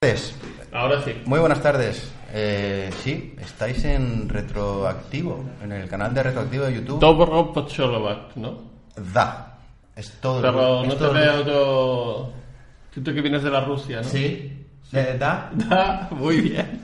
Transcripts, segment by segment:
tardes. Ahora sí. Muy buenas tardes. Eh, sí, estáis en Retroactivo, en el canal de Retroactivo de YouTube. Dobro Pocholovac, ¿no? Da. Es todo. Pero es no te veo yo... Tú que vienes de la Rusia, ¿no? Sí. Eh, da. Da, muy bien.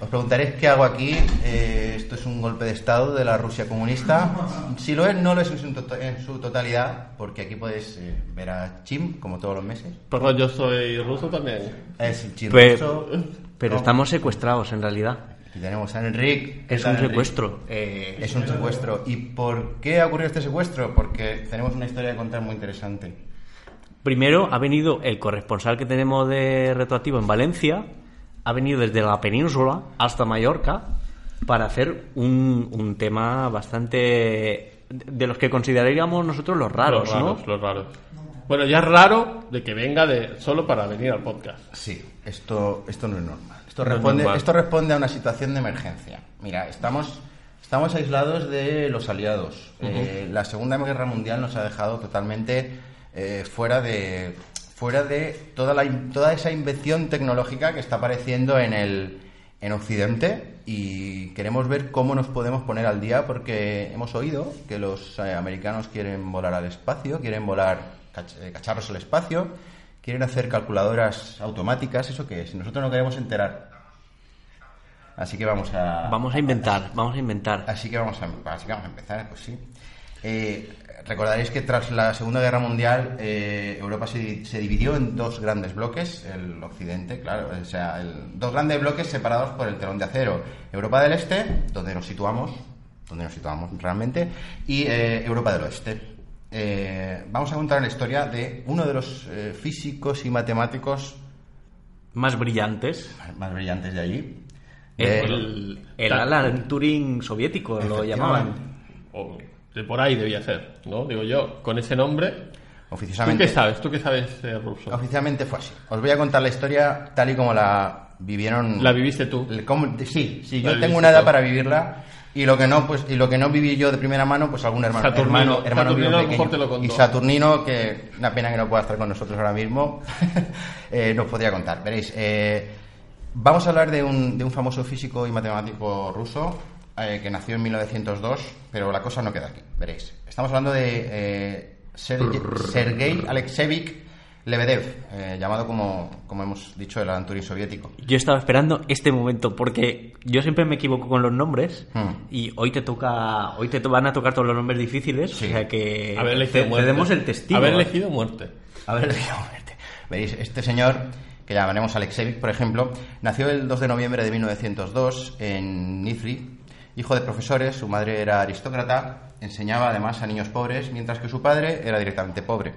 Os preguntaréis qué hago aquí. Eh, es un golpe de estado de la Rusia comunista. Si lo es, no lo es en su, to- en su totalidad, porque aquí podéis eh, ver a Chim, como todos los meses. Pero yo soy ruso también. Es Chim Pero, ruso. pero estamos secuestrados en realidad. Aquí tenemos a Enric. ¿Qué Es un Enric? secuestro. Eh, Es un secuestro. ¿Y por qué ha ocurrido este secuestro? Porque tenemos una historia que contar muy interesante. Primero ha venido el corresponsal que tenemos de Retroactivo en Valencia, ha venido desde la península hasta Mallorca para hacer un, un tema bastante de los que consideraríamos nosotros los raros, los raros, ¿no? los raros. Bueno, ya es raro de que venga de solo para venir al podcast. Sí, esto, esto no es normal. Esto No es responde, normal. esto responde a una situación de emergencia. Mira, estamos, estamos aislados de los aliados. Eh, la Segunda Guerra Mundial nos ha dejado totalmente eh, fuera de fuera de toda, la, toda esa invención tecnológica que está apareciendo en el en Occidente y queremos ver cómo nos podemos poner al día porque hemos oído que los eh, americanos quieren volar al espacio, quieren volar cach- eh, cacharros al espacio, quieren hacer calculadoras automáticas, eso que si nosotros no queremos enterar. Así que vamos a Vamos a inventar, vamos a inventar. Así que vamos a, así que vamos a empezar, pues sí. Eh, recordaréis que tras la Segunda Guerra Mundial eh, Europa se, se dividió en dos grandes bloques, el Occidente, claro, o sea, el- dos grandes bloques separados por el telón de acero. Europa del Este, donde nos situamos, donde nos situamos realmente, y eh, Europa del Oeste. Eh, vamos a contar la historia de uno de los físicos y matemáticos Más brillantes. más brillantes de allí. El, el Alan Turing soviético lo llamaban. O de por ahí debía ser, ¿no? Digo yo, con ese nombre. ¿Tú oficialmente, qué sabes? ¿Tú qué sabes ruso? Oficialmente fue así. Os voy a contar la historia tal y como la vivieron. La viviste tú. el- cómo- sí, sí, yo tengo una edad tú. para vivirla y lo que no, pues y lo que no viví yo de primera mano, pues algún hermano, Saturnino. hermano, hermano mejor te lo contó. y Saturnino, que una pena que no pueda estar con nosotros ahora mismo, eh, nos podría contar. Veréis, eh, vamos a hablar de un, de un famoso físico y matemático ruso eh, que nació en 1902, pero la cosa no queda aquí. Veréis, estamos hablando de eh, Sergei, Sergei Alexeyevich Lebedev, eh, llamado como, como hemos dicho el Alan Turing soviético. Yo estaba esperando este momento porque yo siempre me equivoco con los nombres Hmm. y hoy te toca, hoy te to- van a tocar todos los nombres difíciles, Sí. o sea que Haber elegido te, te muerte. demos el testigo. Haber elegido muerte. A ver, digamos, verte. Veréis, este señor, que llamaremos Alexeyevich, por ejemplo, nació el 2 de noviembre de 1902 en Nizhny. Hijo de profesores, su madre era aristócrata, enseñaba además a niños pobres, mientras que su padre era directamente pobre.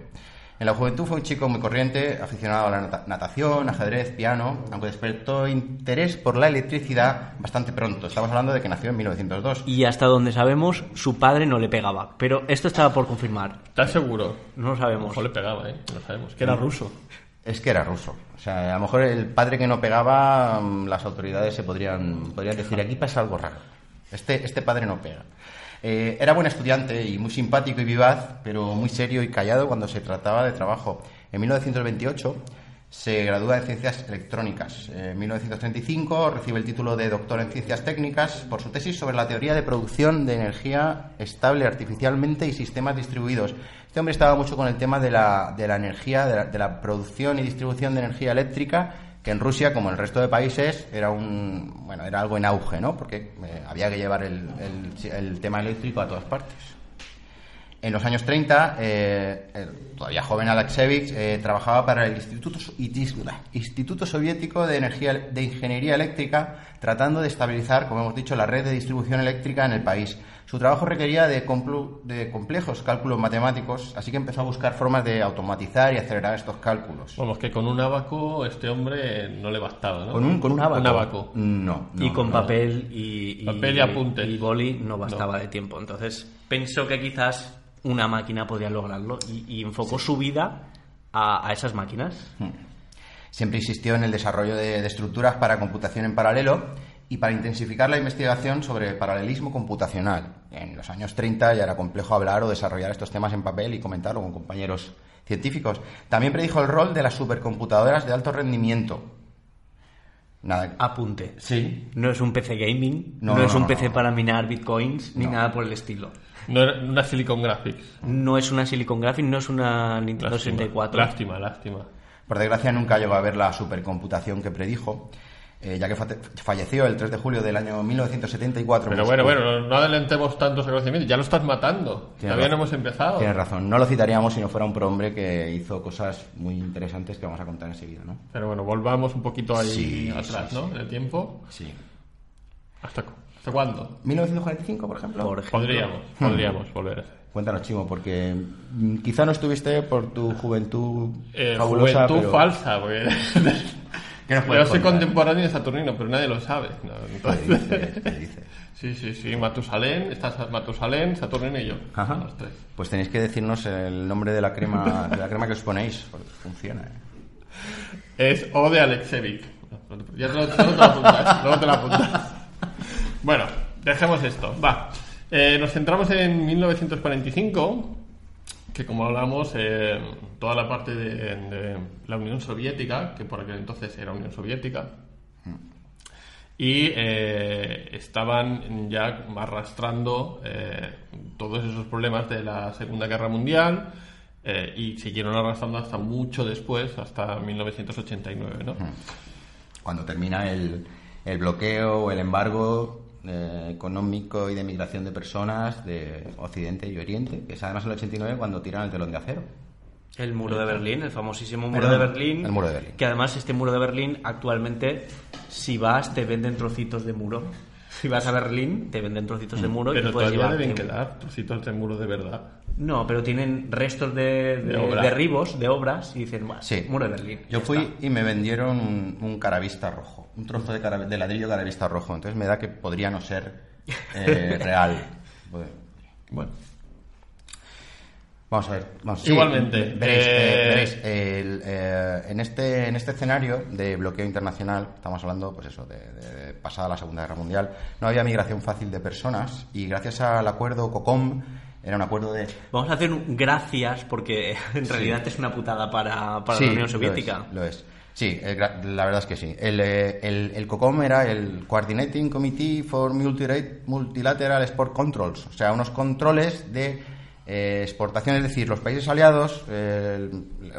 En la juventud fue un chico muy corriente, aficionado a la nata- natación, ajedrez, piano, aunque despertó interés por la electricidad bastante pronto. Estamos hablando de que nació en 1902. Y hasta donde sabemos, su padre no le pegaba. Pero esto estaba por confirmar. ¿Estás seguro? No lo A lo sabemos. mejor le pegaba, ¿eh? No sabemos. Que era ruso. Es que era ruso. O sea, a lo mejor el padre que no pegaba, mm, las autoridades se podrían, podrían decir, aquí pasa algo raro. Este, este padre no pega. Eh, era buen estudiante y muy simpático y vivaz, pero muy serio y callado cuando se trataba de trabajo. En 1928 se gradúa en Ciencias Electrónicas. En 1935 recibe el título de doctor en Ciencias Técnicas por su tesis sobre la teoría de producción de energía estable artificialmente y sistemas distribuidos. Este hombre estaba mucho con el tema de la, de la energía, de la, de la producción y distribución de energía eléctrica, que en Rusia, como en el resto de países, era un bueno era algo en auge, ¿no? Porque eh, había que llevar el, el- tema eléctrico a todas partes. En los años 30, eh, el todavía joven Alexeyevich eh, trabajaba para el Instituto, Instituto Soviético de, Energía, de Ingeniería Eléctrica, tratando de estabilizar, como hemos dicho, la red de distribución eléctrica en el país. Su trabajo requería de, complejos cálculos matemáticos, así que empezó a buscar formas de automatizar y acelerar estos cálculos. Vamos, que con un abaco este hombre no le bastaba, ¿no? ¿Con un, con un abaco? Un abaco. No, no, y con no. papel y, Papel y apuntes. y boli no bastaba de tiempo. Entonces pensó que quizás una máquina podría lograrlo y, y enfocó su vida a, a esas máquinas. Siempre insistió en el desarrollo de, de estructuras para computación en paralelo y para intensificar la investigación sobre el paralelismo computacional. En los años 30 ya era complejo hablar o desarrollar estos temas en papel y comentarlo con compañeros científicos. También predijo el rol de las supercomputadoras de alto rendimiento. Nada. Apunte. Sí. No es un PC gaming, No, no, no, es un no, PC no. para minar bitcoins, ni No. nada por el estilo. No era una Silicon Graphics. No es una Silicon Graphics, no es una Nintendo Lástima, 64. lástima, lástima. Por desgracia nunca llegó a ver la supercomputación que predijo, eh, ya que falleció el 3 de julio del año 1974. Pero en bueno, bueno, no adelantemos tantos acontecimientos. Ya lo estás matando. Tienes Todavía no hemos empezado. Tienes razón, no lo citaríamos si no fuera un prohombre que hizo cosas muy interesantes que vamos a contar enseguida, ¿no? Pero bueno, volvamos un poquito ahí Sí, atrás, sí, ¿no? sí. En el tiempo. Sí. ¿Hasta, cu- ¿Hasta cuándo? 1945, por ejemplo. Por ejemplo. Podríamos, podríamos volver a ese. Cuéntanos, Chimo, porque mm, quizá no estuviste por tu juventud Eh, fabulosa, juventud pero... falsa, porque ¿Qué nos yo soy contemporáneo de Saturnino, pero nadie lo sabe. No, ¿Qué entonces- dices? ¿Qué dices? Sí, sí, sí, Matusalén, estás Matusalén, Saturnino y yo. Ajá. Los tres. Pues tenéis que decirnos el nombre de la crema, de la crema que os ponéis, porque funciona. ¿eh? Es O de Alexevic. Ya te lo, te lo apuntas. luego te lo apuntas. Bueno, dejemos esto. Va. Eh, nos centramos en 1945, que como hablamos, eh, toda la parte de, de la Unión Soviética, que por aquel entonces era Unión Soviética, y eh, estaban ya arrastrando eh, todos esos problemas de la Segunda Guerra Mundial eh, y siguieron arrastrando hasta mucho después, hasta 1989, ¿no? Cuando termina el, el bloqueo o el embargo eh, económico y de migración de personas de Occidente y Oriente, que es además el 89 cuando tiran el telón de acero. El muro de Berlín, el famosísimo muro Perdón, de Berlín. el muro de Berlín. Que además este muro de Berlín actualmente, si vas, te venden trocitos de muro. Si vas a Berlín, te venden trocitos de muro y Pero te puedes todavía llevar. deben quedar trocitos de muro de verdad. No, pero tienen restos de, de, De obra. derribos, de obras, y dicen, "Buah, Sí. muro de Berlín. Yo fui está". y me vendieron un, un caravista rojo, un trozo de, cara- de ladrillo caravista rojo. Entonces me da que podría no ser eh, real. Bueno, Vamos a ver. Vamos, Igualmente, veréis, eh, eh, veréis, el, eh, en, este, en este escenario de bloqueo internacional, estamos hablando, pues eso, de, de pasada la Segunda Guerra Mundial, no había migración fácil de personas y gracias al acuerdo COCOM, era un acuerdo de... Vamos a hacer un gracias porque en realidad es una putada para, para Sí, la Unión lo Soviética. es, Lo es. Sí, el la verdad es que sí. El, el, el COCOM era el Coordinating Committee for Multilateral Export Controls, o sea, unos controles de eh, exportación, es decir, los países aliados, eh,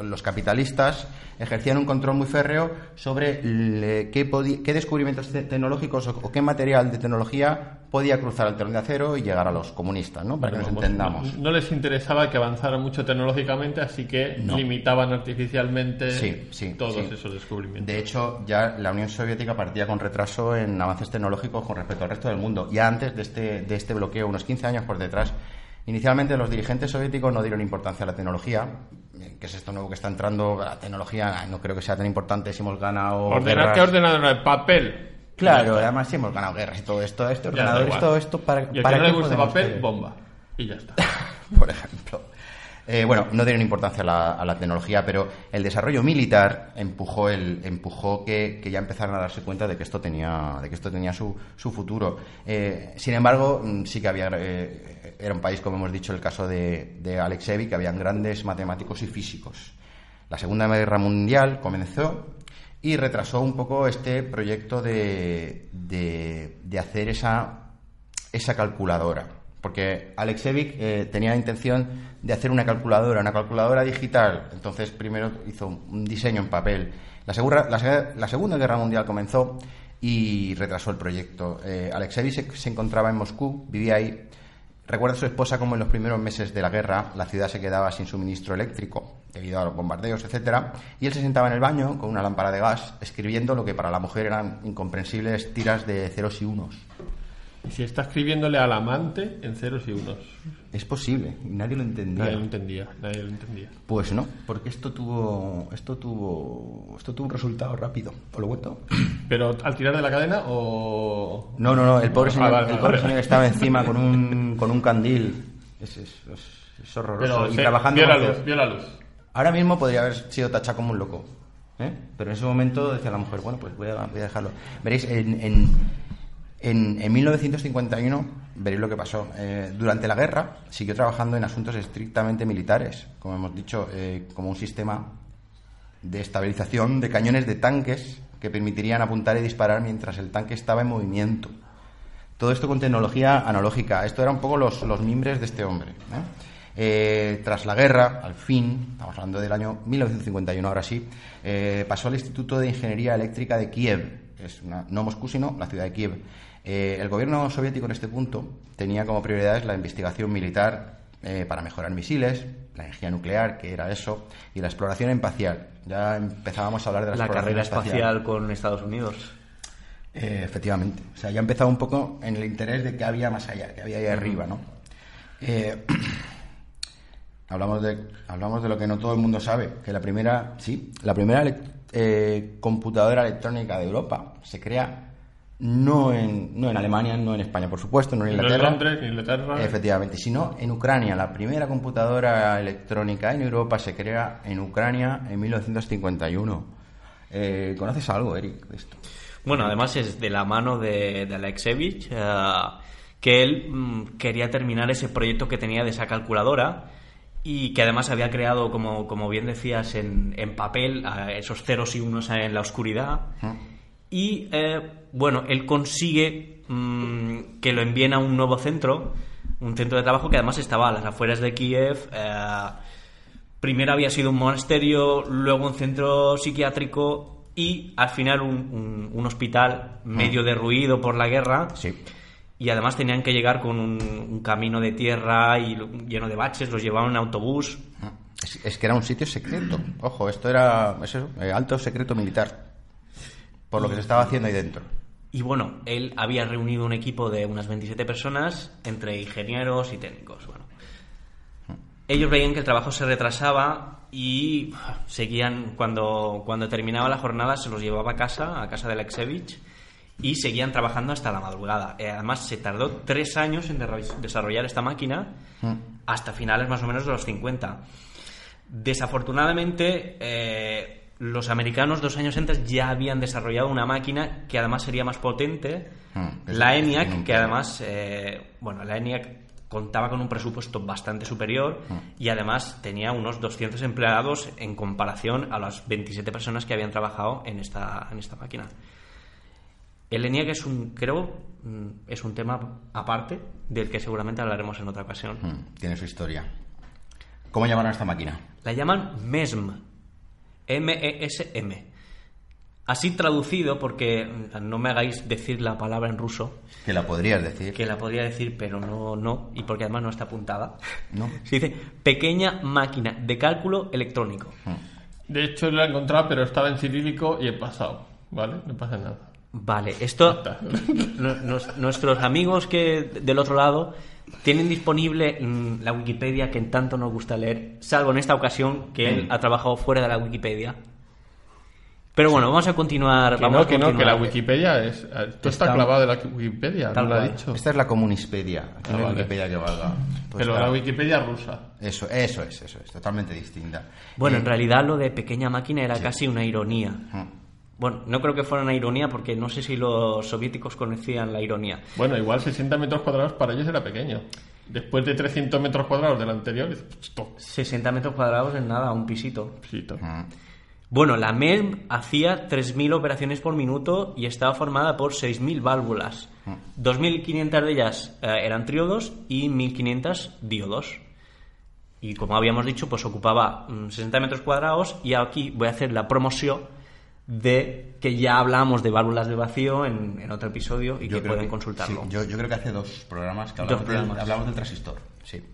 los capitalistas, ejercían un control muy férreo sobre le- qué, podi- qué descubrimientos te- tecnológicos o, o qué material de tecnología podía cruzar el telón de acero y llegar a los comunistas, ¿no? Para que nos vamos, entendamos. No, no les interesaba que avanzara mucho tecnológicamente, así que No. limitaban artificialmente Sí, sí, todos sí. esos descubrimientos. De hecho, ya la Unión Soviética partía con retraso en avances tecnológicos con respecto al resto del mundo. Ya antes de este, de este bloqueo, unos 15 años por detrás, inicialmente los dirigentes soviéticos no dieron importancia a la tecnología. que es esto nuevo que está entrando? La tecnología no creo que sea tan importante si hemos ganado. Ordenar que ordenador en papel. Claro, además si hemos ganado guerras y todo esto. Este ordenador, esto, esto, para, Y al para que no le gusta papel, bomba. Y ya está. por ejemplo. Eh, bueno, no dieron importancia a la, a la tecnología, pero el desarrollo militar empujó el empujó que, que ya empezaran a darse cuenta de que esto tenía de que esto tenía su, su futuro. Eh, sin embargo, mm, sí que había eh, era un país, como hemos dicho, el caso de, de Alexevi, que habían grandes matemáticos y físicos. La Segunda Guerra Mundial comenzó y retrasó un poco este proyecto de, de, de hacer esa esa calculadora. Porque Alexevic eh, tenía la intención de hacer una calculadora, una calculadora digital. Entonces, primero hizo un diseño en papel. La, segura- la la Segunda Guerra Mundial comenzó y retrasó el proyecto. Eh, se, se encontraba en Moscú, vivía ahí. Recuerda a su esposa como en los primeros meses de la guerra la ciudad se quedaba sin suministro eléctrico debido a los bombardeos, etcétera, y él se sentaba en el baño con una lámpara de gas escribiendo lo que para la mujer eran incomprensibles tiras de ceros y unos. Y si está escribiéndole al amante en ceros y unos. Es posible, y nadie lo entendía. Nadie lo entendía, nadie lo entendía. Pues no, porque esto tuvo, esto tuvo, esto tuvo un resultado rápido. ¿Os lo cuento? Pero al tirar de la cadena o... No, no, no. El pobre Ah, señor, vale, el vale, pobre vale. señor estaba encima con un, con un candil. Es, es, es- es horroroso. Pero y trabajando. vio la luz, vio la luz. Ahora mismo podría haber sido tachado como un loco. ¿eh? Pero en ese momento decía la mujer, bueno, pues voy a, voy a dejarlo. Veréis, en, en, en, en 1951, veréis lo que pasó. Eh, durante la guerra siguió trabajando en asuntos estrictamente militares, como hemos dicho, eh, como un sistema de estabilización de cañones de tanques que permitirían apuntar y disparar mientras el tanque estaba en movimiento. Todo esto con tecnología analógica. Esto eran un poco los, mimbres de este hombre. ¿eh? Tras la guerra, al fin, estamos hablando del año 1951 ahora sí, pasó al Instituto de Ingeniería Eléctrica de Kiev, es una, no Moscú, sino la ciudad de Kiev. El gobierno soviético en este punto tenía como prioridades la investigación militar para mejorar misiles, la energía nuclear, que era eso, y la exploración espacial. Ya empezábamos a hablar de la, la carrera espacial con Estados Unidos. Eh, efectivamente. O sea, ya empezaba un poco en el interés de que había más allá, que había ahí arriba, ¿no? Eh, hablamos, de, hablamos de lo que no todo el mundo sabe, que la primera, sí, la primera eh, computadora electrónica de Europa se crea no en, no en Alemania, no en España, por supuesto, no en Inglaterra. No en Inglaterra. Efectivamente, sino en Ucrania. La primera computadora electrónica en Europa se crea en Ucrania en 1951. ¿Conoces algo, Eric, de esto? Bueno, además es de la mano de, de Alexevich, eh, que él mm, quería terminar ese proyecto que tenía de esa calculadora y que además había creado, como, como bien decías, en, en papel esos ceros y unos en la oscuridad. Y eh, bueno, él consigue mm, que lo envíen a un nuevo centro, un centro de trabajo que además estaba a las afueras de Kiev. Eh, primero había sido un monasterio, luego un centro psiquiátrico y al final un, un, hospital medio derruido por la guerra. Sí. Y además tenían que llegar con un, camino de tierra y lleno de baches, los llevaban en autobús. Es, que era un sitio secreto. Ojo, esto era eso, eh, alto secreto militar. Por lo que se estaba haciendo ahí dentro. Y bueno, él había reunido un equipo de unas 27 personas, entre ingenieros y técnicos. Bueno, ellos veían que el trabajo se retrasaba y seguían, cuando, cuando terminaba la jornada, se los llevaba a casa, a casa de Alexevich, y seguían trabajando hasta la madrugada. Eh, además, se tardó tres años en desarrollar esta máquina, mm. hasta finales más o menos de los 50. Desafortunadamente, eh, los americanos dos años antes ya habían desarrollado una máquina que además sería más potente, mm, la ENIAC, que además, eh, bueno, la ENIAC contaba con un presupuesto bastante superior mm. y además tenía unos 200 empleados en comparación a las 27 personas que habían trabajado en esta, en esta máquina. El ENIAC es un, creo, mm, es un tema aparte del que seguramente hablaremos en otra ocasión. Mm, tiene su historia. ¿Cómo llamaron a esta máquina? La llaman MESM. M-E-S-M. Así traducido, porque no me hagáis decir la palabra en ruso. Que la podrías decir. Que la podría decir, pero no, no, y porque además no está apuntada. No. Se dice pequeña máquina de cálculo electrónico. Hmm. De hecho, lo he encontrado, pero estaba en cirílico y he pasado. ¿Vale? No pasa nada. Vale, esto. nuestros amigos que del otro lado tienen disponible mm, la Wikipedia que en tanto nos gusta leer, salvo en esta ocasión que él ha trabajado fuera de la Wikipedia. Pero bueno, vamos a continuar. Que vamos no, que no, que la Wikipedia es. Esto está, clavado en la Wikipedia, tal lo ha dicho. Esta es la Comunispedia, ah, la Wikipedia que valga. Pues Pero la Wikipedia rusa. Eso, eso es, eso es, totalmente distinta. Bueno, en eh, realidad lo de pequeña máquina era casi una ironía. Bueno, no creo que fuera una ironía porque no sé si los soviéticos conocían la ironía. Bueno, igual 60 metros cuadrados para ellos era pequeño. Después de 300 metros cuadrados del anterior, 60 metros cuadrados en nada, un pisito. pisito. Bueno, la MELM hacía 3.000 operaciones por minuto y estaba formada por 6.000 válvulas. 2.500 de ellas eh, eran triodos y 1.500 diodos. Y como habíamos dicho, pues ocupaba 60 mm, metros cuadrados y aquí voy a hacer la promoción de que ya hablamos de válvulas de vacío en, otro episodio y que pueden consultarlo. yo, creo que hace dos programas que hablamos, Del, transistor. Sí.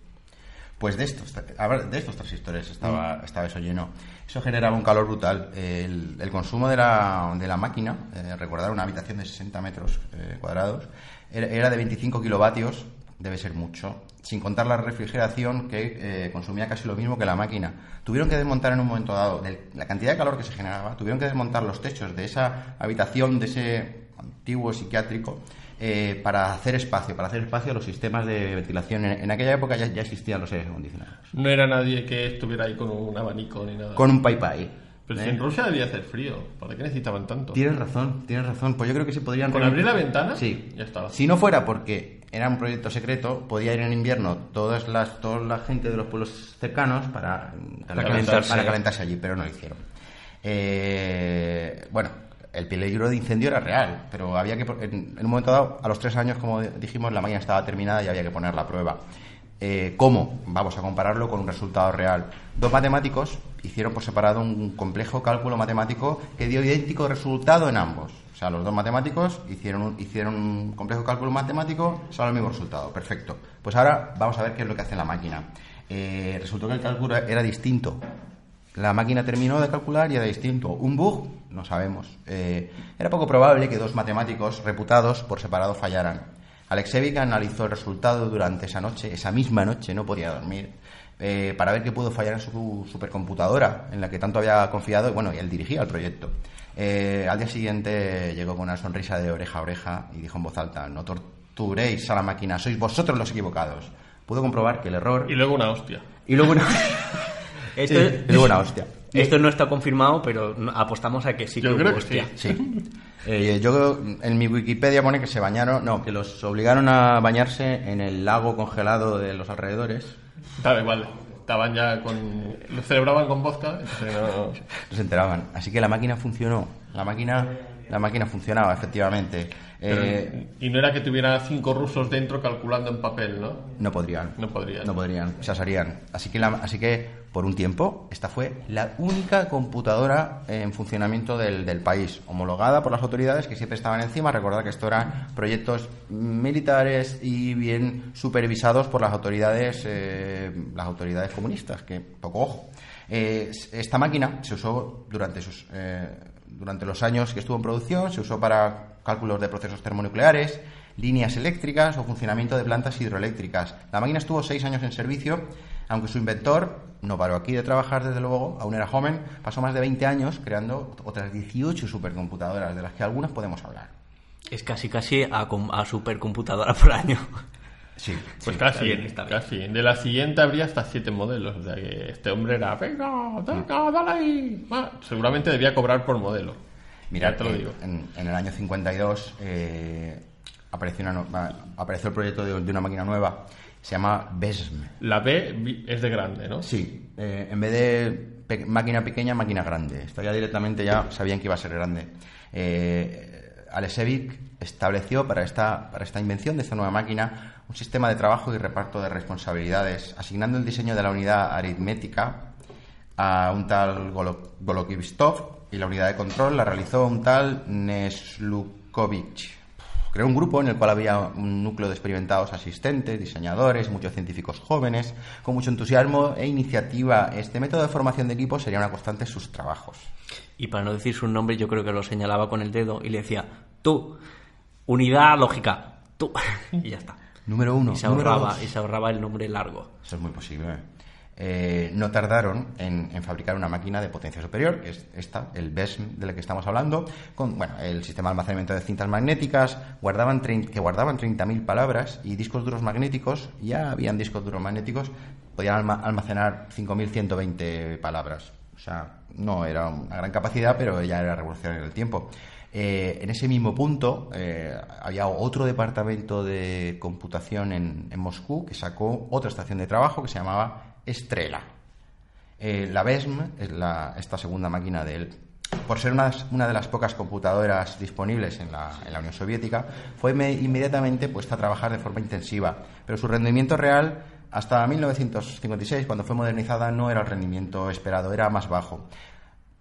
Pues de estos, de estos transistores estaba, mm. estaba eso lleno. Eso generaba un calor brutal. El, consumo de la, de la máquina, eh, recordar una habitación de 60 metros eh, cuadrados, era, de 25 kilovatios, debe ser mucho, sin contar la refrigeración que eh, consumía casi lo mismo que la máquina. Tuvieron que desmontar en un momento dado, de la cantidad de calor que se generaba, tuvieron que desmontar los techos de esa habitación, de ese antiguo psiquiátrico, eh, para hacer espacio, para hacer espacio a los sistemas de ventilación. En, aquella época ya, existían los aires acondicionados. No era nadie que estuviera ahí con un abanico ni nada. Con un pai pai. Pero si en ¿eh? Rusia debía hacer frío, ¿para qué necesitaban tanto? Tienes razón, tienes razón. Pues yo creo que se podrían... ¿Con abrir la ventana? Sí. Ya estaba. Si no fuera porque era un proyecto secreto, podía ir en invierno todas las, toda la gente de los pueblos cercanos para, calentarse. para calentarse allí, pero no lo hicieron. Eh, bueno, el peligro de incendio era real, pero había que, en, en un momento dado, a los tres años, como dijimos, la máquina estaba terminada y había que ponerla a prueba. Eh, ¿Cómo? Vamos a compararlo con un resultado real. Dos matemáticos hicieron por separado un complejo cálculo matemático que dio idéntico resultado en ambos. O sea, los dos matemáticos hicieron un, hicieron un complejo cálculo matemático, salió el mismo resultado. Perfecto. Pues ahora vamos a ver qué es lo que hace la máquina. Eh, resultó que el cálculo era distinto. La máquina terminó de calcular y era distinto. ¿Un bug? No sabemos. Eh, era poco probable que dos matemáticos reputados por separado fallaran. Alexevic analizó el resultado durante esa noche, esa misma noche, no podía dormir, eh, para ver qué pudo fallar en su supercomputadora, en la que tanto había confiado, bueno, y él dirigía el proyecto. Eh, al día siguiente llegó con una sonrisa de oreja a oreja y dijo en voz alta, no torturéis a la máquina, sois vosotros los equivocados. Pudo comprobar que el error... Y luego una hostia. Y luego una... Esto, Sí, y luego una hostia. esto no está confirmado, pero apostamos a que sí que Yo hubo creo que hostia. sí. Sí. Eh, yo en mi Wikipedia pone que se bañaron, no, que los obligaron a bañarse en el lago congelado de los alrededores. Da igual. Estaban ya con. Lo celebraban con vodka. entonces no- se enteraban. Así que la máquina funcionó. La máquina, la máquina funcionaba, efectivamente. pero- Eh, y no era que tuviera cinco rusos dentro calculando en papel, ¿no? no podrían. No podrían. No podrían. Se asarían. Así que, la- así que, por un tiempo, esta fue la única computadora en funcionamiento del, del país, homologada por las autoridades que siempre estaban encima. Recordad que esto eran proyectos militares y bien supervisados por las autoridades, eh, las autoridades comunistas, que poco ojo. Eh, esta máquina se usó durante sus, durante los años que estuvo en producción, se usó para cálculos de procesos termonucleares, líneas eléctricas o funcionamiento de plantas hidroeléctricas. La máquina estuvo seis años en servicio, aunque su inventor no paró aquí de trabajar, desde luego, aún era joven, pasó más de 20 años creando otras 18 supercomputadoras, de las que algunas podemos hablar. Es casi casi a, a supercomputadora por año. Sí, Pues Sí, casi, bien, casi. De la siguiente habría hasta siete modelos. O sea que este hombre era, venga, venga, dale ahí. Va. Seguramente debía cobrar por modelo. Mira, Ya te lo digo. En, en el año 52 eh, apareció, una apareció el proyecto de, de una máquina nueva, se llama BESM. La B es de grande, ¿no? Sí, eh, en vez de pe- máquina pequeña, máquina grande. Esto ya directamente ya sabían que iba a ser grande. Eh, Alexevic estableció para esta, para esta invención de esta nueva máquina un sistema de trabajo y reparto de responsabilidades, asignando el diseño de la unidad aritmética a un tal Golo- Golokivistov y la unidad de control la realizó un tal Neslukovich. Creó un grupo en el cual había un núcleo de experimentados asistentes, diseñadores, muchos científicos jóvenes, con mucho entusiasmo e iniciativa. Este método de formación de equipo sería una constante en sus trabajos. Y para no decir su nombre, yo creo que lo señalaba con el dedo y le decía, tú, unidad lógica, tú. y ya está. Número uno. y, se número ahorraba, dos. y se ahorraba el nombre largo. Eso es muy posible. Eh, no tardaron en, en fabricar una máquina de potencia superior, que es esta, el BESM de la que estamos hablando, con bueno, el sistema de almacenamiento de cintas magnéticas, guardaban que guardaban 30.000 palabras y discos duros magnéticos, ya habían discos duros magnéticos, podían alma- almacenar 5.120 palabras. O sea, no era una gran capacidad, pero ya era revolucionario el tiempo. Eh, en ese mismo punto eh, había otro departamento de computación en, Moscú que sacó otra estación de trabajo que se llamaba Estrela. Eh, la BESM es esta segunda máquina de él. Por ser una, de las pocas computadoras disponibles en la, Unión Soviética, fue me- inmediatamente puesta a trabajar de forma intensiva. Pero su rendimiento real, hasta 1956, cuando fue modernizada, no era el rendimiento esperado, era más bajo.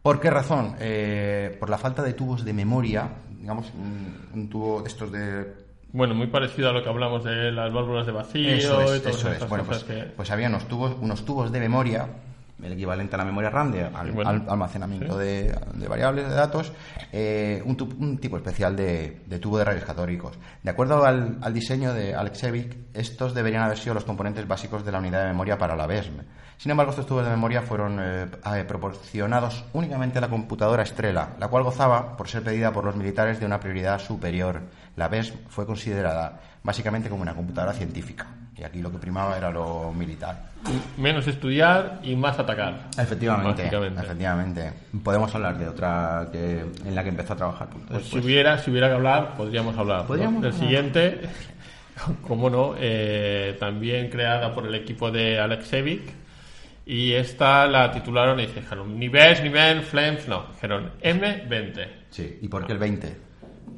¿Por qué razón? Eh, por la falta de tubos de memoria, digamos, un, un tubo de estos de Bueno, muy parecido a lo que hablamos de las válvulas de vacío eso y es, todas eso es. Bueno, pues, que... pues había unos tubos, unos tubos de memoria, el equivalente a la memoria RAM, de, al, Bueno, al almacenamiento de, de variables, de datos, eh, un, tipo especial de, de tubo de rayos catódicos. De acuerdo al, al diseño de Alexevic, estos deberían haber sido los componentes básicos de la unidad de memoria para la BESM. Sin embargo, estos tubos de memoria fueron eh, proporcionados únicamente a la computadora Estrella, la cual gozaba, por ser pedida por los militares, de una prioridad superior. La BESM fue considerada básicamente como una computadora científica, y aquí lo que primaba era lo militar. Menos estudiar y más atacar. Efectivamente, efectivamente. Podemos hablar de otra que, en la que empezó a trabajar. Pues si hubiera, si hubiera que hablar, podríamos hablar. ¿no? Podríamos El hablar. siguiente, como no, eh, también creada por el equipo de Alexevic Y esta la titularon y dijeron, ni BES, ni BEN, Flames, no. Dijeron M20. Sí. ¿Y por qué el 20?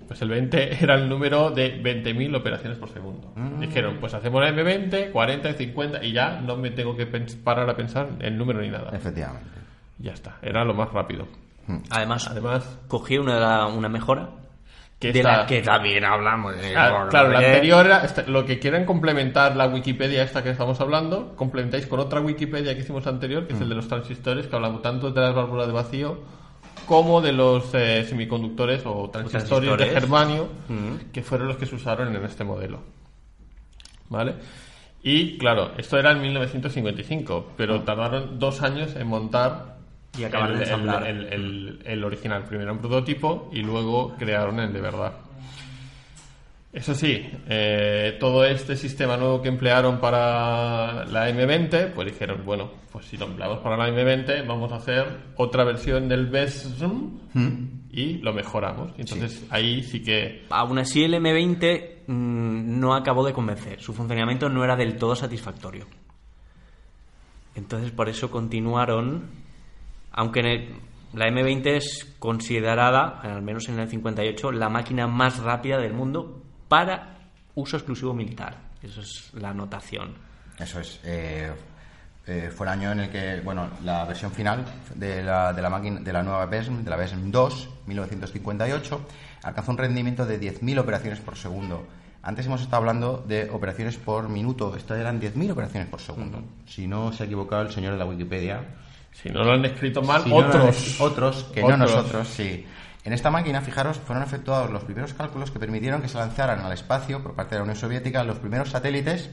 Pues el 20 era el número de 20.000 operaciones por segundo. Dijeron, pues hacemos la M20, 40, 50 y ya no me tengo que parar a pensar el número ni nada. Efectivamente. Ya está, era lo más rápido. Además, Además, cogí una, una mejora que de esta- la que también hablamos. de- Ah, claro, la de- anterior, era- esta- lo que quieren complementar la Wikipedia esta que estamos hablando, complementáis con otra Wikipedia que hicimos anterior, que es el de los transistores, que hablamos tanto de las válvulas de vacío como de los eh, semiconductores o transistores, de germanio, que fueron los que se usaron en este modelo. ¿Vale? Y claro, esto era en 1955, pero tardaron dos años en montar Y acabar de el, el- el- el original. Primero un prototipo y luego crearon el de verdad. Eso sí, eh, todo este sistema nuevo que emplearon para la M20, pues dijeron, bueno, pues si lo empleamos para la M20, vamos a hacer otra versión del BESM y lo mejoramos. Entonces ahí sí que Aún así, el M20 mm, no acabó de convencer. Su funcionamiento no era del todo satisfactorio. Entonces, por eso continuaron. Aunque en el- la M20 es considerada, al menos en el 58, la máquina más rápida del mundo para uso exclusivo militar. Eso es la anotación. Eso es. eh, eh, fue el año en el que, bueno, la versión final de la, de la máquina, de la nueva BESM, de la BESM 2, 1958, alcanzó un rendimiento de 10.000 operaciones por segundo. Antes hemos estado hablando de operaciones por minuto. Esto eran 10.000 operaciones por segundo. Si no se ha equivocado el señor de la Wikipedia, si no lo han escrito mal, si no lo han otros. otros, que Otros. no nosotros, sí. En esta máquina, fijaros, fueron efectuados los primeros cálculos que permitieron que se lanzaran al espacio por parte de la Unión Soviética los primeros satélites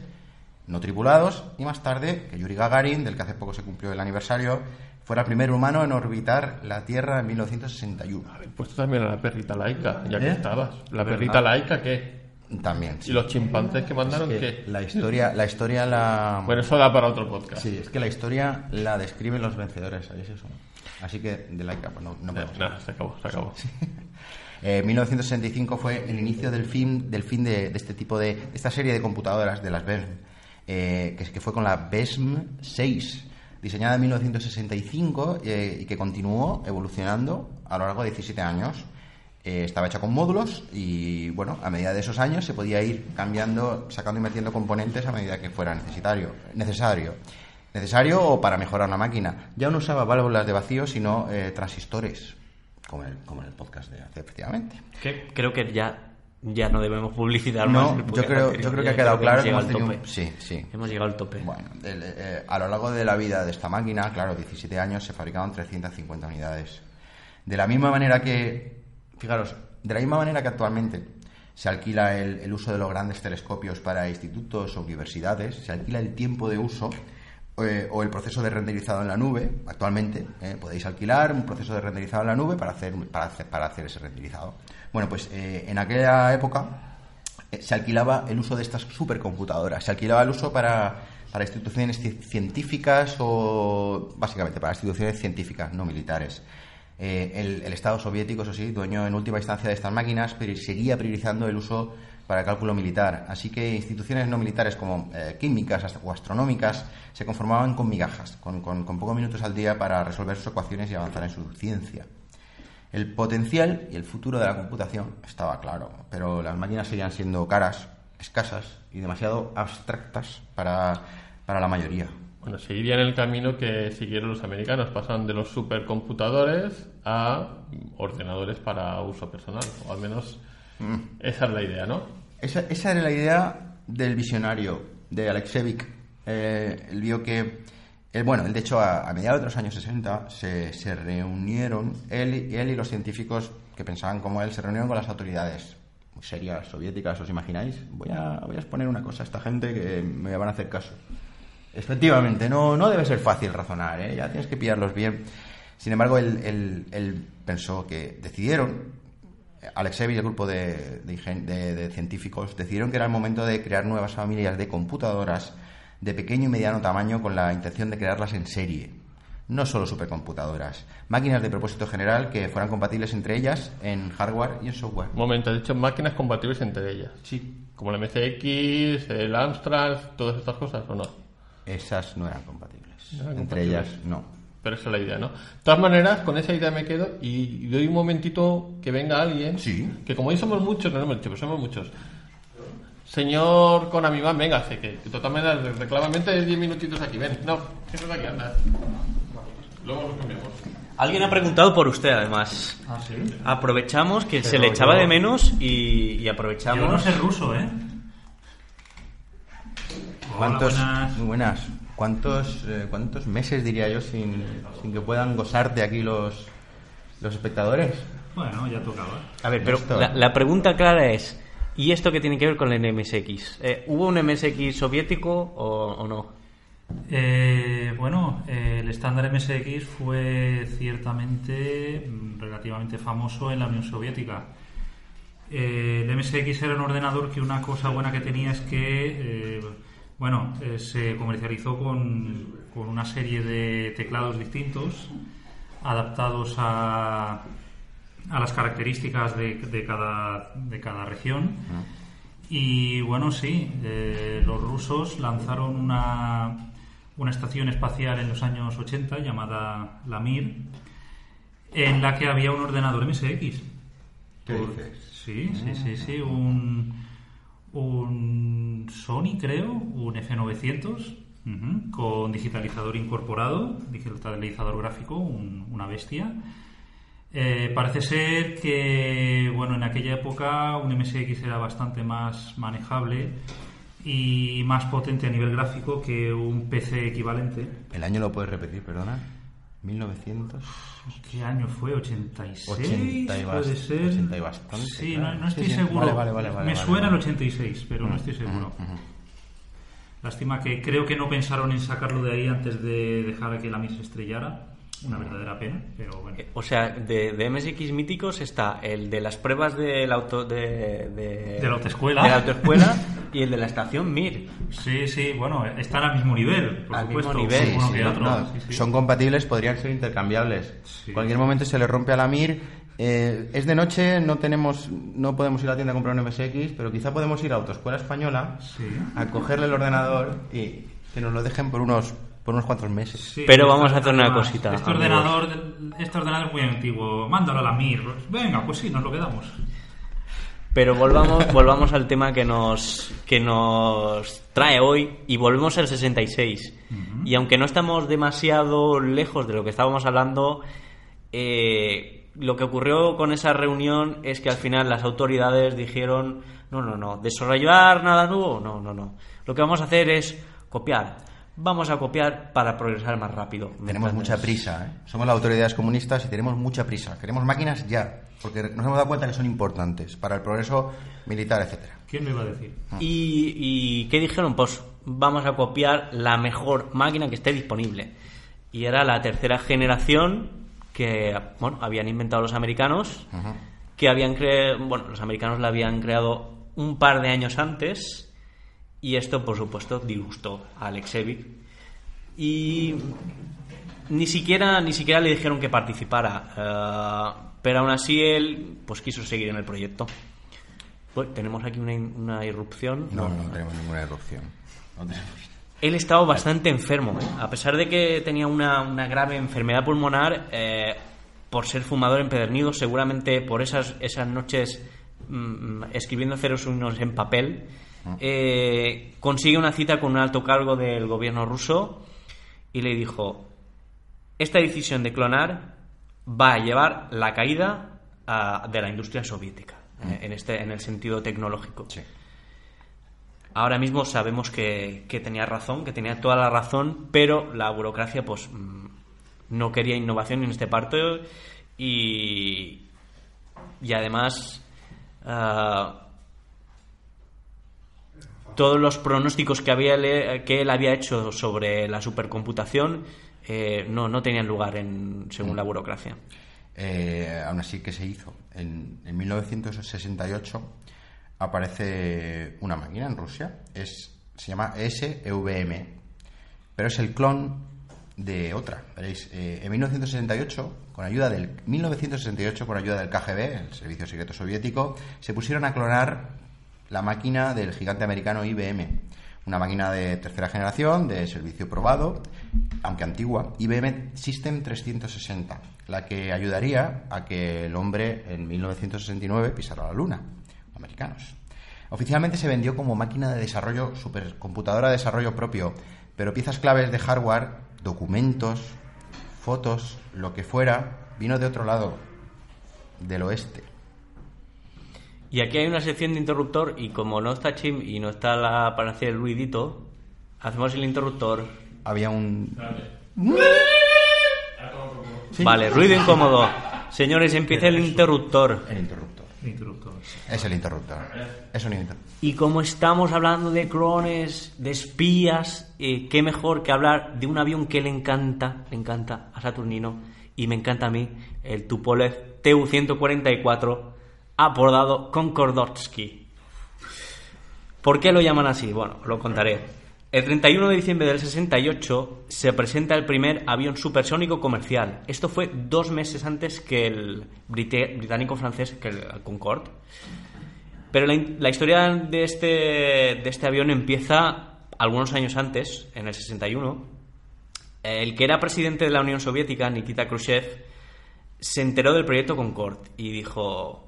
no tripulados y más tarde que Yuri Gagarin, del que hace poco se cumplió el aniversario, fuera el primer humano en orbitar la Tierra en 1961. Puesto también a la perrita laica, ya que ¿Eh? estabas. La perrita laica, ¿qué? También. ¿Y los chimpancés que mandaron Que qué? la historia, la historia la Bueno, eso da para otro podcast. sí, es que la historia la describen los vencedores, ¿sabéis eso? Así que de pues no, no podemos nada, se acabó, se acabó. Eh, 1965 fue el inicio del fin, del fin de, de este tipo de, de esta serie de computadoras de las BESM, eh, que, que fue con la BESM 6, diseñada en 1965 eh, y que continuó evolucionando a lo largo de 17 años. Eh, estaba hecha con módulos y, bueno, a medida de esos años se podía ir cambiando, sacando y metiendo componentes a medida que fuera necesario. Necesario, necesario o para mejorar la máquina. Ya no usaba válvulas de vacío, sino eh, transistores, como en, el, como en el podcast de hace, efectivamente. Que creo que ya, ya no debemos publicitar No, más. yo creo, yo creo que ha quedado claro que hemos llegado al tope. Sí, sí. Hemos llegado al tope. Bueno, el- eh, a lo largo de la vida de esta máquina, claro, 17 años, se fabricaban 350 unidades. De la misma manera que, fijaros, de la misma manera que actualmente se alquila el, el uso de los grandes telescopios para institutos o universidades, se alquila el tiempo de uso eh, o el proceso de renderizado en la nube. Actualmente eh, podéis alquilar un proceso de renderizado en la nube para hacer, para hacer, para hacer ese renderizado. Bueno, pues eh, en aquella época se alquilaba el uso de estas supercomputadoras. Se alquilaba el uso para, para instituciones ci- científicas o básicamente para instituciones científicas, no militares. El, el Estado soviético, eso sí, dueño en última instancia de estas máquinas, pero seguía priorizando el uso para cálculo militar. Así que instituciones no militares como eh, químicas o astronómicas se conformaban con migajas, con, con, con pocos minutos al día para resolver sus ecuaciones y avanzar en su ciencia. El potencial y el futuro de la computación estaba claro, pero las máquinas seguían siendo caras, escasas y demasiado abstractas para, para la mayoría. Bueno, seguirían el camino que siguieron los americanos. Pasaron de los supercomputadores a ordenadores para uso personal. O al menos Mm. esa es la idea, ¿no? Esa, esa era la idea del visionario, de Alexevich. Eh, él vio que, él, bueno, él de hecho a, a mediados de los años 60 se, se reunieron, él, y- él y los científicos que pensaban como él, se reunieron con las autoridades muy serias soviéticas, ¿os imagináis? Voy a, voy a exponer una cosa a esta gente que me van a hacer caso. Efectivamente, no, no debe ser fácil razonar, ¿eh? ya tienes que pillarlos bien. Sin embargo, él, él- él pensó que decidieron, Alexei y el grupo de, de científicos decidieron que era el momento de crear nuevas familias de computadoras de pequeño y mediano tamaño con la intención de crearlas en serie. No solo supercomputadoras, máquinas de propósito general que fueran compatibles entre ellas en hardware y en software. Un momento, has dicho máquinas compatibles entre ellas. Sí, Como el MCX, el Amstrad, todas estas cosas, ¿o no? Esas no eran compatibles. No eran Entre compatibles. ellas, no. Pero esa es la idea, ¿no? De todas maneras, con esa idea me quedo y doy un momentito que venga alguien. Sí. Que como hoy somos muchos, no lo hemos dicho, pero somos muchos. Señor Konami Man, venga, sé que de todas maneras, reclamamente 10 minutitos aquí, ven. No, ¿qué es aquí? Anda. Luego nos cambiamos. Alguien ha preguntado por usted, además. Ah, sí. Aprovechamos que se le echaba yo- de menos y, y aprovechamos. Yo no sé ruso, ¿eh? Hola, ¿Cuántos, buenas. muy buenas. ¿Cuántos, eh, ¿Cuántos meses, diría yo, sin, sin que puedan gozarte aquí los, los espectadores? Bueno, ya tocaba. A ver, pero la, la pregunta clara es: ¿y esto qué tiene que ver con el MSX? Eh, ¿Hubo un MSX soviético o, o no? Eh, bueno, eh, el estándar MSX fue ciertamente mm, relativamente famoso en la Unión Soviética. Eh, el MSX era un ordenador que una cosa buena que tenía es que, eh, bueno, eh, se comercializó con, con una serie de teclados distintos adaptados a, a las características de, de cada, de cada región. Y bueno, sí, eh, los rusos lanzaron una, una estación espacial en los años 80 llamada la Mir, en la que había un ordenador MSX. ¿Qué dices? Sí, sí, sí, sí, un, un Sony, creo, un F900, ujú, con digitalizador incorporado, digitalizador gráfico, un- una bestia. Eh, parece ser que, bueno, en aquella época un MSX era bastante más manejable y más potente a nivel gráfico que un PC equivalente. ¿El año lo puedes repetir, perdona? 1900. ¿Qué año fue? ¿86? 80 y puede ser. 80 y bastante, Sí, claro. no, no estoy Sí, sí. seguro. Vale, vale, vale, vale, Me vale, suena vale. el 86, pero no estoy seguro. Lástima que creo que no pensaron en sacarlo de ahí antes de dejar que la MIR se estrellara. Una verdadera pena, pero bueno. Eh, O sea, de, de MSX míticos está el de las pruebas del auto, de, de, De la autoescuela. de la autoescuela y el de la estación MIR. Sí, sí, bueno, están al mismo nivel, por Al mismo supuesto. nivel, uno Sí, que sí, otro. no, Sí, sí. Son compatibles, podrían ser intercambiables. Sí. Cualquier momento se le rompe a la MIR. eh, es de noche, no tenemos, no podemos ir a la tienda a comprar un MSX, pero quizá podemos ir a Autoescuela Española Sí. a cogerle el ordenador y que nos lo dejen por unos, por unos cuantos meses. Sí, Pero vamos a hacer una cosita, Este amigos. ordenador, este ordenador es muy antiguo. Mándalo a la MIR. Venga, pues sí, nos lo quedamos. Pero volvamos, volvamos al tema que nos, que nos trae hoy y volvemos al 66. Y aunque no estamos demasiado lejos de lo que estábamos hablando, eh, lo que ocurrió con esa reunión es que al final las autoridades dijeron, no, no, no, desarrollar nada nuevo, no, no, no. Lo que vamos a hacer es copiar. Vamos a copiar para progresar más rápido. Tenemos mucha prisa, ¿eh? Somos las autoridades comunistas y tenemos mucha prisa. Queremos máquinas ya, porque nos hemos dado cuenta que son importantes para el progreso militar, etcétera. ¿Quién me iba a decir? ¿Y, y qué dijeron? Pues vamos a copiar la mejor máquina que esté disponible. Y era la tercera generación que bueno, habían inventado los americanos, que habían creado, bueno, los americanos la habían creado un par de años antes y esto, por supuesto, disgustó a Alexevic y ni siquiera ni siquiera le dijeron que participara, eh, pero aún así él pues quiso seguir en el proyecto. Pues, tenemos aquí una, una irrupción. No, no tenemos ninguna erupción. No tenemos. Él estaba bastante enfermo, ¿eh? a pesar de que tenía una, una grave enfermedad pulmonar, eh, por ser fumador empedernido, seguramente por esas, esas noches mm, escribiendo ceros unos en papel, eh, consigue una cita con un alto cargo del gobierno ruso y le dijo, esta decisión de clonar va a llevar la caída ah, de la industria soviética, eh, en, este, en el sentido tecnológico. Sí. Ahora mismo sabemos que, que tenía razón, que tenía toda la razón, pero la burocracia pues mm, no quería innovación en este parte y, y además ah, todos los pronósticos que, había que él había hecho sobre la supercomputación eh, no, no tenían lugar en, según la burocracia. Eh, aún así, ¿qué se hizo? En, en 1968 aparece una máquina en Rusia, es, se llama SVM, pero es el clon de otra. Veréis, eh, en 1968, con ayuda del 1968, con ayuda del KGB, el Servicio Secreto Soviético, se pusieron a clonar la máquina del gigante americano IBM. Una máquina de tercera generación, de servicio probado, aunque antigua, IBM System 360, la que ayudaría a que el hombre en 1969 pisara la luna, americanos. Oficialmente se vendió como máquina de desarrollo, supercomputadora de desarrollo propio, pero piezas claves de hardware, documentos, fotos, lo que fuera, vino de otro lado, del oeste. Y aquí hay una sección de interruptor y como no está Chim y no está la para hacer el ruidito, hacemos el interruptor. Había un... Vale, ruido incómodo. Señores, empieza el interruptor. El interruptor. Interruptor. Es el interruptor. Es un interruptor. Y como estamos hablando de clones, de espías, eh, qué mejor que hablar de un avión que le encanta, le encanta a Saturnino y me encanta a mí, el Tupolev Tu-144, apodado Konkordotsky. ¿Por qué lo llaman así? Bueno, lo contaré. El 31 de diciembre del 68 se presenta el primer avión supersónico comercial. Esto fue dos meses antes que el británico-francés, que el Concorde. Pero la, la historia de este, de este avión empieza algunos años antes, en el 61. El que era presidente de la Unión Soviética, Nikita Khrushchev, se enteró del proyecto Concorde y dijo,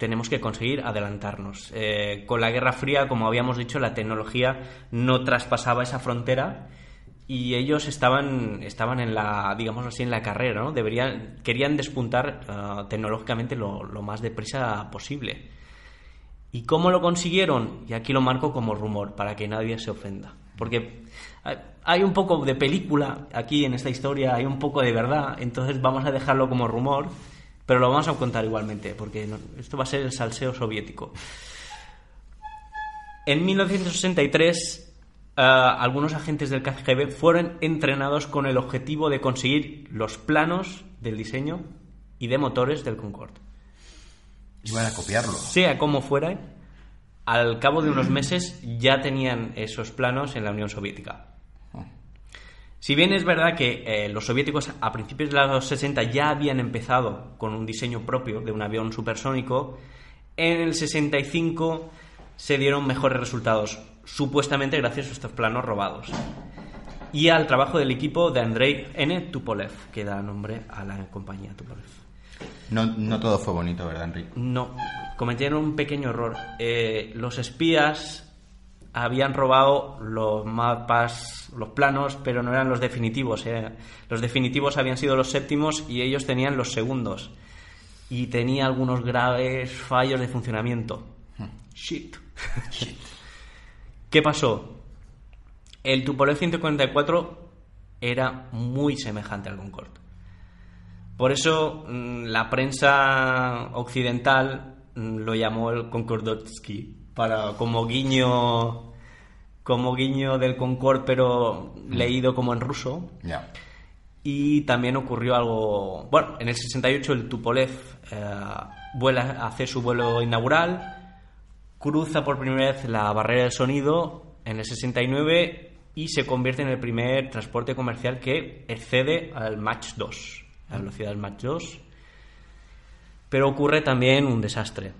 tenemos que conseguir adelantarnos. Eh, con la Guerra Fría, como habíamos dicho, la tecnología no traspasaba esa frontera y ellos estaban, estaban en la, digamos así, en la carrera, ¿no? Deberían, querían despuntar ah, tecnológicamente lo, lo más deprisa posible. ¿Y cómo lo consiguieron? Y aquí lo marco como rumor, para que nadie se ofenda. Porque hay un poco de película aquí en esta historia, hay un poco de verdad, entonces vamos a dejarlo como rumor, pero lo vamos a contar igualmente, porque esto va a ser el salseo soviético. En 1963, eh, algunos agentes del KGB fueron entrenados con el objetivo de conseguir los planos del diseño y de motores del Concorde Iban a copiarlo. sea como fuera, al cabo de unos meses ya tenían esos planos en la Unión Soviética. Si bien es verdad que eh, los soviéticos a principios de los 60 ya habían empezado con un diseño propio de un avión supersónico, en el 65 se dieron mejores resultados, supuestamente gracias a estos planos robados. Y al trabajo del equipo de Andrei N. Tupolev, que da nombre a la compañía Tupolev. No, no todo fue bonito, ¿verdad, Enrique? No, cometieron un pequeño error. Eh, los espías habían robado los mapas, los planos, pero no eran los definitivos. eh. Los definitivos habían sido los séptimos y ellos tenían los segundos. Y tenía algunos graves fallos de funcionamiento. Shit. ¿Qué pasó? El Tupolev 144 era muy semejante al Concorde. Por eso mm, la prensa occidental mm, lo llamó el Concordotsky, para como guiño como guiño del Concorde pero leído como en ruso. Y también ocurrió algo, bueno, en el 68 el Tupolev eh, vuela, hace su vuelo inaugural, cruza por primera vez la barrera del sonido en el 69 y se convierte en el primer transporte comercial que excede al Mach 2, la velocidad del Mach 2. Pero ocurre también un desastre,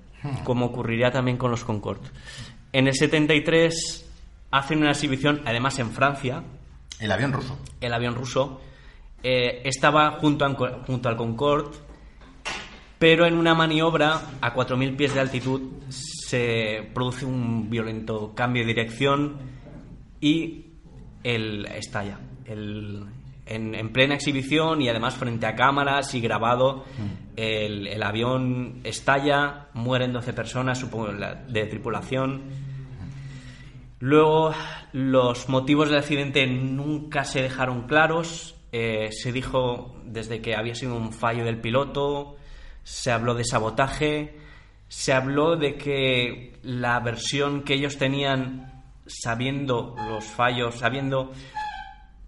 como ocurriría también con los Concorde. En el 73 hacen una exhibición, además en Francia, El avión ruso. el avión ruso eh, estaba junto, a- junto al Concorde, pero en una maniobra a 4.000 pies de altitud se produce un violento cambio de dirección y el estalla. El- en, en plena exhibición y además frente a cámaras y grabado, el, avión estalla, mueren 12 personas supongo, de tripulación. Luego, los motivos del accidente nunca se dejaron claros. Eh, se dijo desde que había sido un fallo del piloto, se habló de sabotaje, se habló de que la versión que ellos tenían, sabiendo los fallos, sabiendo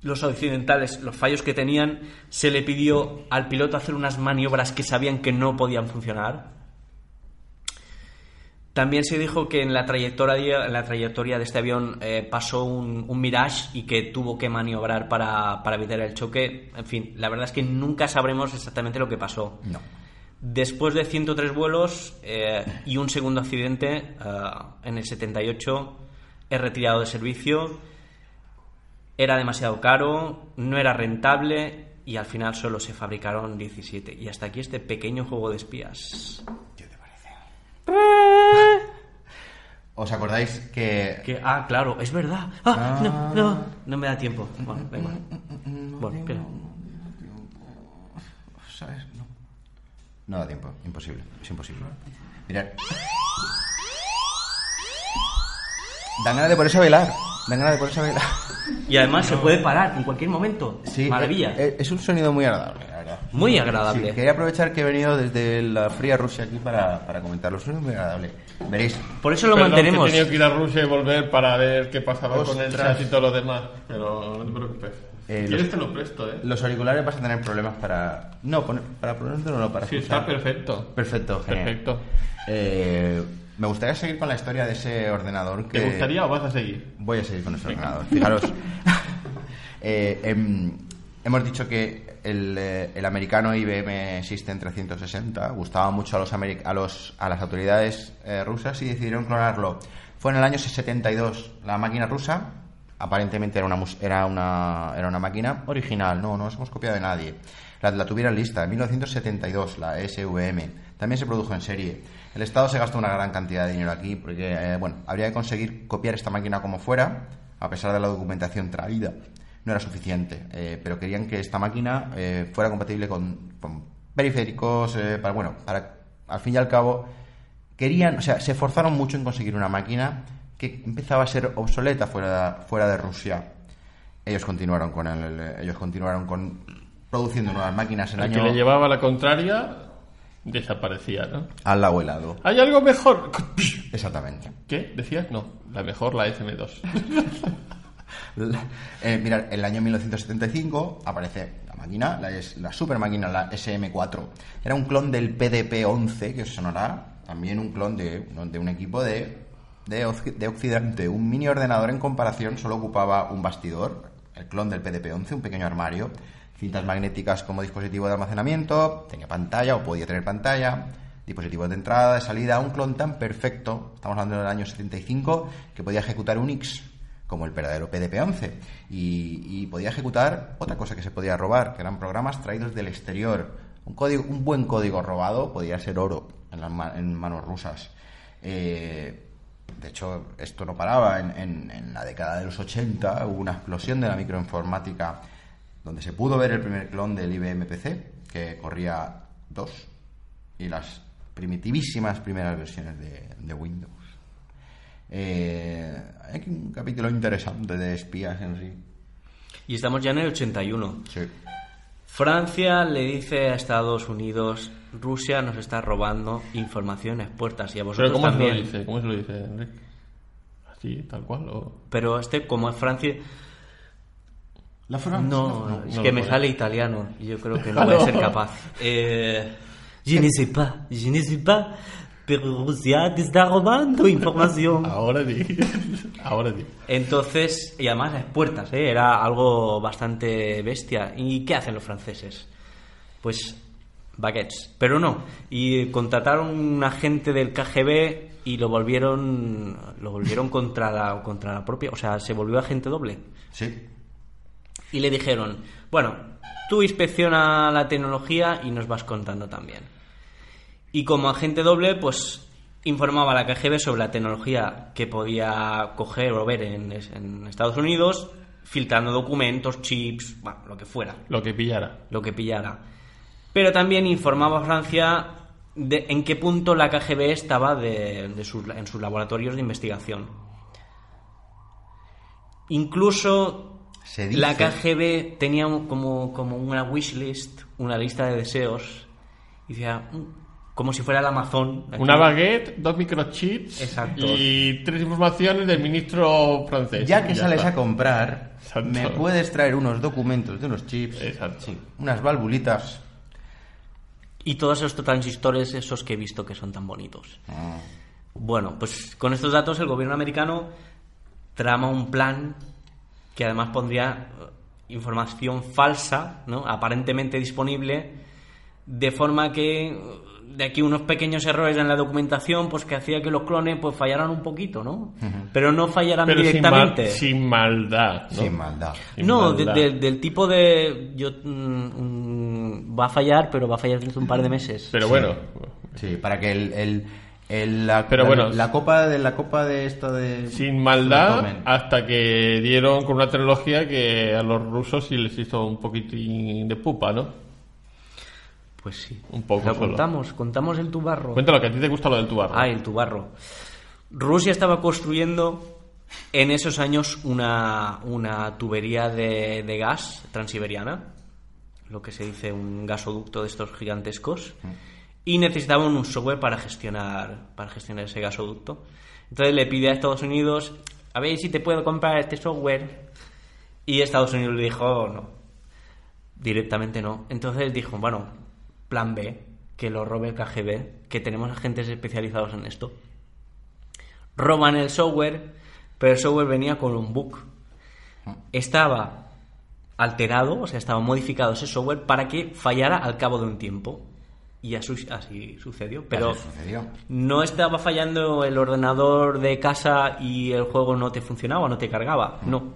los occidentales, los fallos que tenían, se le pidió al piloto hacer unas maniobras que sabían que no podían funcionar. También se dijo que en la trayectoria, en la trayectoria de este avión eh, pasó un, un Mirage y que tuvo que maniobrar para, para evitar el choque. En fin, la verdad es que nunca sabremos exactamente lo que pasó. No. Después de 103 vuelos eh, y un segundo accidente, eh, en el 78, es retirado de servicio, era demasiado caro, no era rentable y al final solo se fabricaron 17. Y hasta aquí este pequeño juego de espías. ¿Qué te parece? ¿Os acordáis que... Que, ah, claro, es verdad. Ah, no, no, no me da tiempo. Bueno, venga. Bueno, espera. ¿Sabes? No. No da tiempo, imposible, es imposible. Mirad. Dan ganas de ponerse a bailar. Dan ganas de ponerse a bailar. Y además se puede parar en cualquier momento. Sí, Maravilla. eh, eh, Es un sonido muy agradable, la verdad. Muy Sí, agradable. quería aprovechar que he venido desde la fría Rusia aquí para, para comentarlo. Es un sonido muy agradable. Veréis. Por eso lo Perdón, mantenemos. he tenido que ir a Rusia y volver para ver qué pasaba con el chat y todo lo demás. Pero no te preocupes. Eh, ¿Quieres los- te lo presto, eh? Los auriculares vas a tener problemas para. No, poner- para ponértelo no, para Sí, escuchar. está perfecto. Perfecto, genial. Perfecto. Eh, me gustaría seguir con la historia de ese ordenador que. ¿Te gustaría o vas a seguir? Voy a seguir con ese ordenador. Fijaros. Eh, em, hemos dicho que el, eh, el americano IBM System 360 gustaba mucho a, los a, los, a las autoridades eh, rusas y decidieron clonarlo. Fue en el año 72 la máquina rusa. Aparentemente era una, era una, era una máquina original, no, no nos hemos copiado de nadie. La, la tuvieron lista en 1972, la SVM. También se produjo en serie. El Estado se gastó una gran cantidad de dinero aquí porque, eh, bueno, habría que conseguir copiar esta máquina como fuera, a pesar de la documentación traída. No era suficiente, eh, pero querían que esta máquina eh, fuera compatible con, con periféricos, para, bueno, para, al fin y al cabo, querían, o sea, se esforzaron mucho en conseguir una máquina que empezaba a ser obsoleta fuera, fuera de Rusia. Ellos continuaron con el, ellos continuaron con produciendo nuevas máquinas en el El que año le llevaba la contraria desaparecía, ¿no? al lado helado. ¿Hay algo mejor? Exactamente. ¿Qué? ¿Decías? No, la mejor, la SM2. Eh, mirad, en el año 1975 aparece la máquina, la, la super máquina, la SM4. Era un clon del PDP-11, que os sonará, también un clon de, de un equipo de, de, de Occidente. Un mini ordenador en comparación solo ocupaba un bastidor, el clon del PDP-11, un pequeño armario, cintas magnéticas como dispositivo de almacenamiento, tenía pantalla o podía tener pantalla, dispositivos de entrada, de salida, un clon tan perfecto, estamos hablando del año 75, que podía ejecutar Unix como el verdadero PDP-11 y, y podía ejecutar otra cosa que se podía robar, que eran programas traídos del exterior. Un, código, un buen código robado podía ser oro en, las en manos rusas. Eh, de hecho, esto no paraba. En, en- en la década de los 80 hubo una explosión de la microinformática donde se pudo ver el primer clon del IBM PC, que corría 2, y las primitivísimas primeras versiones de, de Windows. Eh, hay un capítulo interesante de espías en sí. Y estamos ya en el 81. Sí. Francia le dice a Estados Unidos, Rusia nos está robando informaciones puertas y a ¿Pero vosotros cómo se lo también. dice? ¿Cómo se lo dice, Enrique? ¿Así, tal cual? O... Pero este, como es Francia... La Francia. No, es no que me sale italiano y yo creo que no Ah, voy a no. ser capaz. Eh, je ne sais pas, je ne sais pas, pero Rusia te está robando información. Ahora di. Ahora di. Entonces, y además las puertas, ¿eh? era algo bastante bestia. ¿Y qué hacen los franceses? Pues baguettes, pero no. Y contrataron un agente del KGB y lo volvieron lo volvieron contra la contra la propia, o sea, se volvió agente doble. Sí. Y le dijeron, bueno, tú inspecciona la tecnología y nos vas contando también. Y como agente doble, pues informaba a la KGB sobre la tecnología que podía coger o ver en, en Estados Unidos, filtrando documentos, chips, bueno, lo que fuera, Lo que pillara. lo que pillara. Pero también informaba a Francia de en qué punto la KGB estaba de, de sus- en sus laboratorios de investigación. Incluso Se dice- la KGB tenía como, como una wishlist, una lista de deseos, y decía, "Mm", como si fuera el Amazon. aquí. Una baguette, dos microchips Exacto. y tres informaciones del ministro francés. Ya que Ya sales está. a comprar, Exacto. me puedes traer unos documentos de unos chips, sí, unas valvulitas. Y todos estos transistores, esos que he visto que son tan bonitos. Ah, Bueno, pues con estos datos el gobierno americano trama un plan que además pondría eh, información falsa, ¿no? aparentemente disponible, de forma que eh, de aquí unos pequeños errores en la documentación, pues que hacía que los clones pues fallaran un poquito, ¿no? Pero no fallaran Pero sin, mal- directamente. sin maldad. ¿no? Sin maldad. Sin no, de- maldad. de- del tipo de yo mm, mm, va a fallar, pero va a fallar dentro de un par de meses. Pero bueno, Sí, para que el, el- el- la, Pero bueno, la copa de la copa de esto de sin maldad hasta que dieron con una tecnología que a los rusos sí les hizo un poquitín de pupa, ¿no? Pues sí. Un poco Lo solo. contamos, contamos el tubarro. Cuéntalo, que a ti te gusta lo del tubarro. Ah, el tubarro. Rusia estaba construyendo en esos años una, una tubería de, de gas transiberiana, lo que se dice un gasoducto de estos gigantescos, y necesitaban un software para gestionar, para gestionar ese gasoducto. Entonces le pide a Estados Unidos, a ver si te puedo comprar este software. Y Estados Unidos le dijo, no, directamente no. Entonces dijo, bueno, plan B, que lo robe el KGB, que tenemos agentes especializados en esto. Roban el software, pero el software venía con un bug. Estaba alterado, o sea, estaba modificado ese software para que fallara al cabo de un tiempo. Y así, así sucedió. Pero sucedió. no estaba fallando el ordenador de casa y el juego no te funcionaba, no te cargaba. No.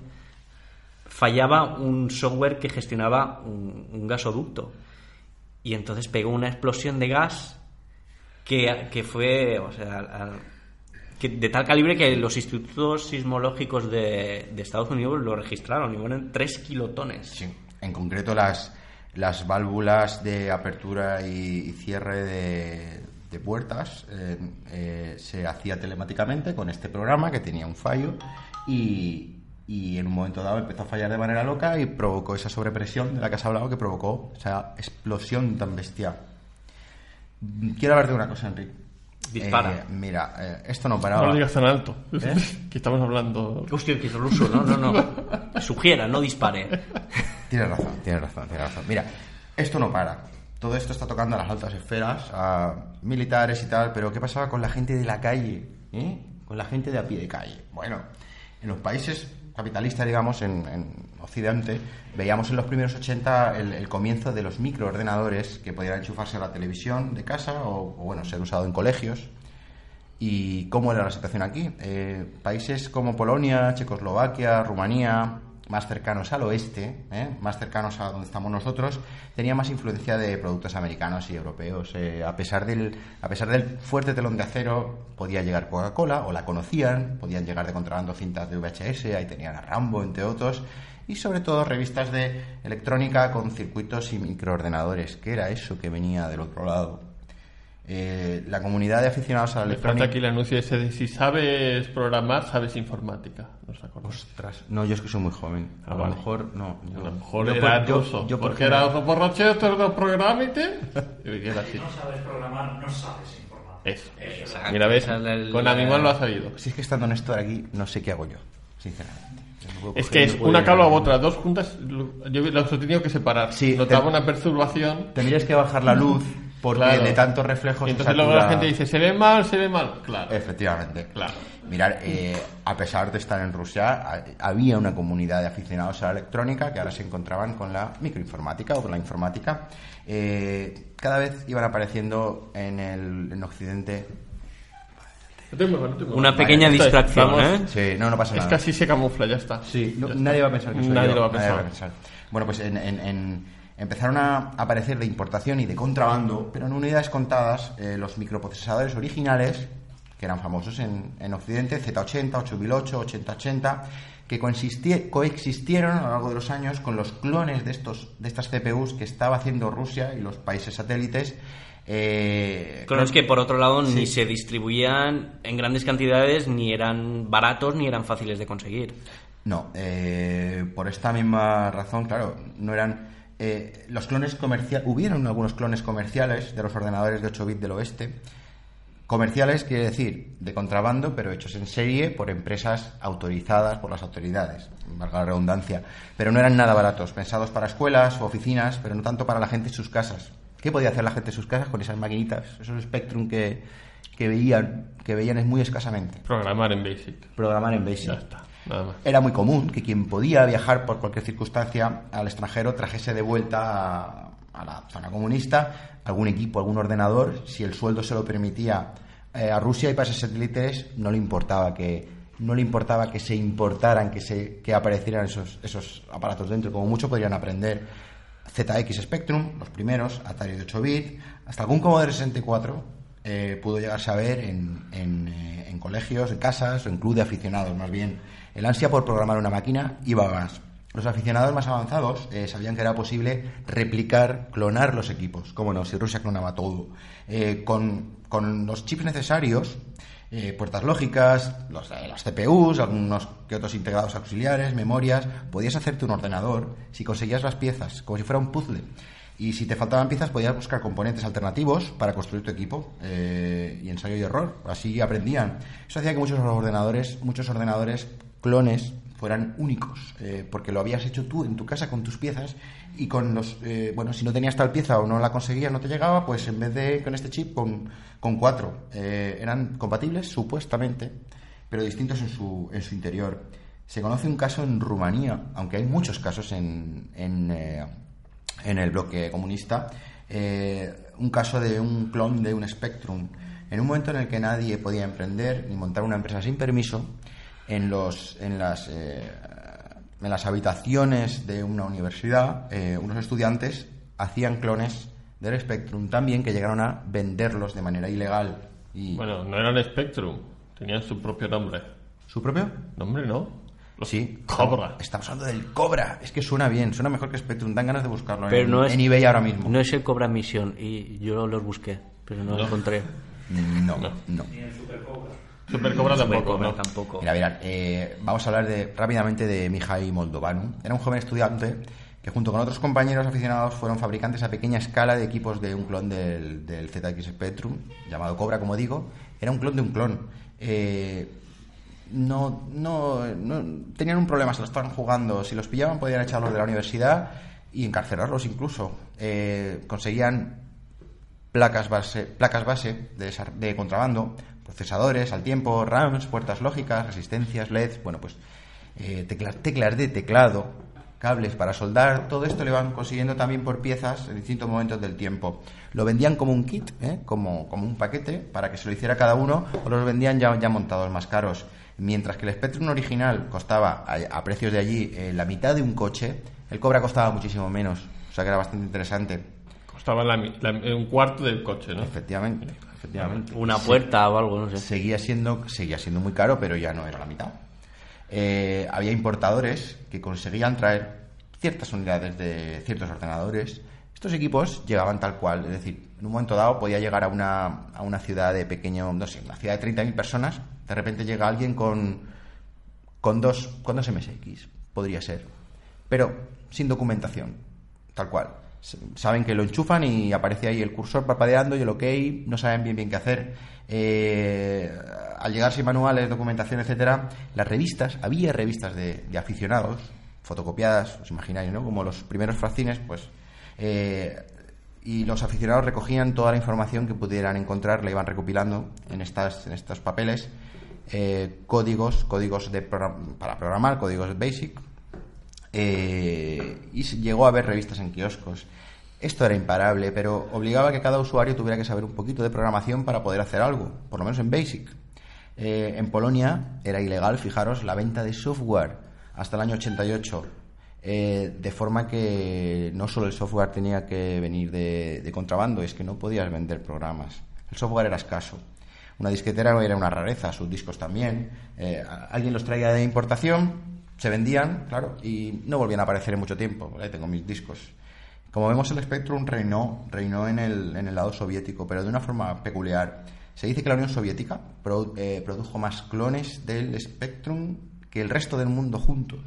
Fallaba un software que gestionaba un, un gasoducto. Y entonces pegó una explosión de gas que, que fue, o sea, al- que de tal calibre que los institutos sismológicos de, de Estados Unidos lo registraron y fueron 3 kilotones. Sí. En concreto las, las válvulas de apertura y, cierre de, puertas eh, eh, se hacía telemáticamente con este programa que tenía un fallo y, y en un momento dado empezó a fallar de manera loca y provocó esa sobrepresión de la que has hablado que provocó esa explosión tan bestial. Quiero hablar de una cosa, Enrique. Dispara. Eh, mira, eh, esto no No paraba. lo digas tan alto. ¿Eh? que estamos hablando. Hostia, que es ruso, no, no, no. Sugiera, no dispare. Tienes razón, tienes razón, tienes razón. Mira, esto no para. Todo esto está tocando a las altas esferas, a militares y tal, pero ¿qué pasaba con la gente de la calle? ¿eh? Con la gente de a pie de calle. Bueno, en los países capitalistas, digamos, en, en Occidente, veíamos en los primeros 80 el, comienzo de los microordenadores que podían enchufarse a la televisión de casa o, o, bueno, ser usado en colegios. ¿Y cómo era la situación aquí? Eh, países como Polonia, Checoslovaquia, Rumanía, más cercanos al oeste, ¿eh? más cercanos a donde estamos nosotros, tenían más influencia de productos americanos y europeos. Eh, a, pesar del, a pesar del fuerte telón de acero, podía llegar Coca-Cola, o la conocían, podían llegar de contrabando cintas de VHS, ahí tenían a Rambo, entre otros, y sobre todo revistas de electrónica con circuitos y microordenadores. ¿Qué era eso que venía del otro lado? Eh, la comunidad de aficionados a la electrónica... aquí el anuncio ese de si sabes programar, sabes informática. ¿Nos? Ostras, no, yo es que soy muy joven. Ah, a lo vale. mejor, no. yo- A lo mejor yo era por- yo- ruso. yo porque porque era otro borrachero de programite. Y era así. no sabes programar, no sabes informar. Eso. Exacto. Mira, ves, la- con la- Animal lo ha sabido. Si es que estando Néstor aquí, no sé qué hago yo, sinceramente. No Es que es no una cabla a- u otra, dos juntas, lo- yo las he tenido que separar. Sí, Notaba te- una perturbación. Tendrías que bajar la luz porque Claro. de tantos reflejos Y se entonces luego la gente dice, ¿se ve mal? ¿Se ve mal? Claro. Efectivamente. Claro. Mirar, eh, a pesar de estar en Rusia, ha- había una comunidad de aficionados a la electrónica que ahora se encontraban con la microinformática o con la informática. Eh, cada vez iban apareciendo en el en Occidente. No te muevas, no te muevas. Una pequeña es, distracción. ¿eh? Sí, no, no pasa Es nada. que así se camufla, ya está. Sí, no- Ya está. nadie va a pensar que soy Nadie yo, lo va a nadie pensar. Bueno, pues en- en- en- empezaron a aparecer de importación y de contrabando, pero en unidades contadas, eh, los microprocesadores originales, que eran famosos en, en Occidente, Z80, 8008, 8080, que coexistie- coexistieron a lo largo de los años con los clones de, estos, de estas CPUs que estaba haciendo Rusia y los países satélites. eh, Clones que por otro lado ni se distribuían en grandes cantidades, ni eran baratos, ni eran fáciles de conseguir. No, eh, por esta misma razón, claro, no eran eh, los clones comerciales. Hubieron algunos clones comerciales de los ordenadores de 8 bits del oeste. Comerciales quiere decir de contrabando, pero hechos en serie por empresas autorizadas por las autoridades, valga la redundancia. Pero no eran nada baratos, pensados para escuelas o oficinas, pero no tanto para la gente en sus casas. ¿Qué podía hacer la gente en sus casas con esas maquinitas, esos Spectrum que, que veían, que veían es muy escasamente? Programar en Basic. Programar en Basic. Ya está. Era muy común que quien podía viajar por cualquier circunstancia al extranjero trajese de vuelta a, a la zona comunista, algún equipo, algún ordenador, si el sueldo se lo permitía eh, a Rusia y países satélites, no le importaba que no le importaba que se importaran, que se que aparecieran esos, esos aparatos dentro, como mucho podrían aprender ZX Spectrum, los primeros, Atari de 8 bit, hasta algún Commodore 64 eh, pudo llegarse a ver en, en, eh, en colegios, en casas o en club de aficionados, más bien. El ansia por programar una máquina iba más. Los aficionados más avanzados eh, sabían que era posible replicar, clonar los equipos. Cómo no, si Rusia clonaba todo. Eh, con, con los chips necesarios, eh, puertas lógicas, los, las CPUs, algunos que otros integrados auxiliares, memorias, podías hacerte un ordenador si conseguías las piezas, como si fuera un puzzle. Y si te faltaban piezas, podías buscar componentes alternativos para construir tu equipo. y ensayo y error. Así aprendían. Eso hacía que muchos ordenadores, muchos ordenadores clones fueran únicos, eh, porque lo habías hecho tú en tu casa con tus piezas y con los, eh, bueno, si no tenías tal pieza o no la conseguías, no te llegaba, pues en vez de con este chip, con, cuatro. Eh, eran compatibles, supuestamente, pero distintos en su, en su interior. Se conoce un caso en Rumanía, aunque hay muchos casos en, en, eh, en el bloque comunista, un caso de un clon de un Spectrum. En un momento en el que nadie podía emprender ni montar una empresa sin permiso, en, los, en, las, eh, en las habitaciones de una universidad, eh, unos estudiantes hacían clones del Spectrum también que llegaron a venderlos de manera ilegal. Y Bueno, no eran Spectrum, tenían su propio nombre. ¿Su propio? ¿Nombre no? Los Sí. Cobra. Estamos hablando del Cobra. Es que suena bien, suena mejor que Spectrum. Dan ganas de buscarlo Pero en, no es, en eBay ahora mismo. No es el Cobra Misión y yo los busqué, pero no, lo encontré. No, no. Super Cobra tampoco, Cobra ¿no? tampoco. Mira, mirad, eh, vamos a hablar de, rápidamente de Mihai Moldovanu. Era un joven estudiante que junto con otros compañeros aficionados fueron fabricantes a pequeña escala de equipos de un clon del, del ZX Spectrum, llamado Cobra, como digo. Era un clon de un clon. Eh, no, no, no- tenían un problema, se lo estaban jugando. Si los pillaban podían echarlos de la universidad y encarcelarlos incluso. Eh, conseguían placas base, placas base de contrabando, procesadores al tiempo, RAMs, puertas lógicas, resistencias, LEDs, bueno, pues eh, teclas, teclas de teclado, cables para soldar, todo esto lo iban consiguiendo también por piezas en distintos momentos del tiempo. Lo vendían como un kit, ¿eh? como, como un paquete, para que se lo hiciera cada uno, o los vendían ya, ya montados más caros. Mientras que el Spectrum original costaba a, a precios de allí eh, la mitad de un coche, el Cobra costaba muchísimo menos, o sea que era bastante interesante. Costaba la la- un cuarto del coche, ¿no? Efectivamente, efectivamente. Una Se- puerta o algo, no sé. seguía siendo seguía siendo muy caro, pero ya no era la mitad. Eh, había importadores que conseguían traer ciertas unidades de ciertos ordenadores. Estos equipos llegaban tal cual, es decir, en un momento dado podía llegar a una, a una ciudad de pequeño, no sé, una ciudad de 30.000 personas, de repente llega alguien con, con dos, con dos MSX, podría ser, pero sin documentación, tal cual. Saben que lo enchufan y aparece ahí el cursor parpadeando y el OK, no saben bien bien qué hacer. Eh, al llegar sin manuales, documentación, etcétera, las revistas, había revistas de, de aficionados, fotocopiadas, os imagináis, ¿no? Como los primeros fracines, pues. eh, y los aficionados recogían toda la información que pudieran encontrar, la iban recopilando en, estas, en estos papeles, eh, códigos, códigos de para programar, códigos BASIC, eh, y llegó a haber revistas en kioscos. Esto era imparable, pero obligaba a que cada usuario tuviera que saber un poquito de programación para poder hacer algo, por lo menos en BASIC. Eh, en Polonia era ilegal, fijaros, la venta de software hasta el año 88. eh, de forma que no solo el software tenía que venir de, contrabando, es que no podías vender programas. El software era escaso. Una disquetera era una rareza, sus discos también. Alguien los traía de importación, se vendían, claro, y no volvían a aparecer en mucho tiempo. Ahí tengo mis discos. Como vemos, el Spectrum reinó, reinó en, el, en el lado soviético, pero de una forma peculiar. Se dice que la Unión Soviética pro- eh, produjo más clones del Spectrum que el resto del mundo juntos.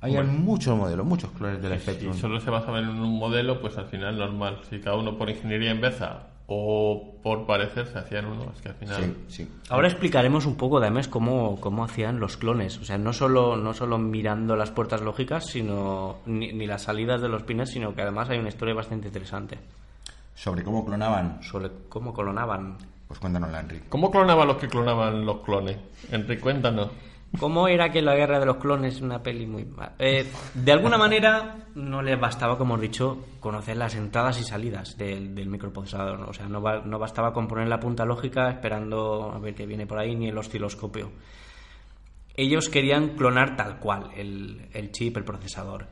Hay Bueno. muchos modelos, muchos clones del Si Spectrum. solo se basaba en un modelo, pues al final normal. Si cada uno por ingeniería en Beza o por parecer se hacían uno, es que al final... Sí, sí. Ahora explicaremos un poco, además, cómo, cómo hacían los clones. O sea, no solo, no solo mirando las puertas lógicas, sino ni, ni las salidas de los pines, sino que además hay una historia bastante interesante Sobre cómo clonaban, sobre cómo clonaban. pues cuéntanosla, Enrique. ¿Cómo clonaban los que clonaban los clones? Enrique, cuéntanos. ¿Cómo era que la guerra de los clones es una peli muy eh, de alguna manera no les bastaba, como he dicho, conocer las entradas y salidas del, del microprocesador. ¿no? O sea, no, no bastaba con poner la punta lógica esperando a ver qué viene por ahí ni el osciloscopio. Ellos querían clonar tal cual el, el chip, el procesador.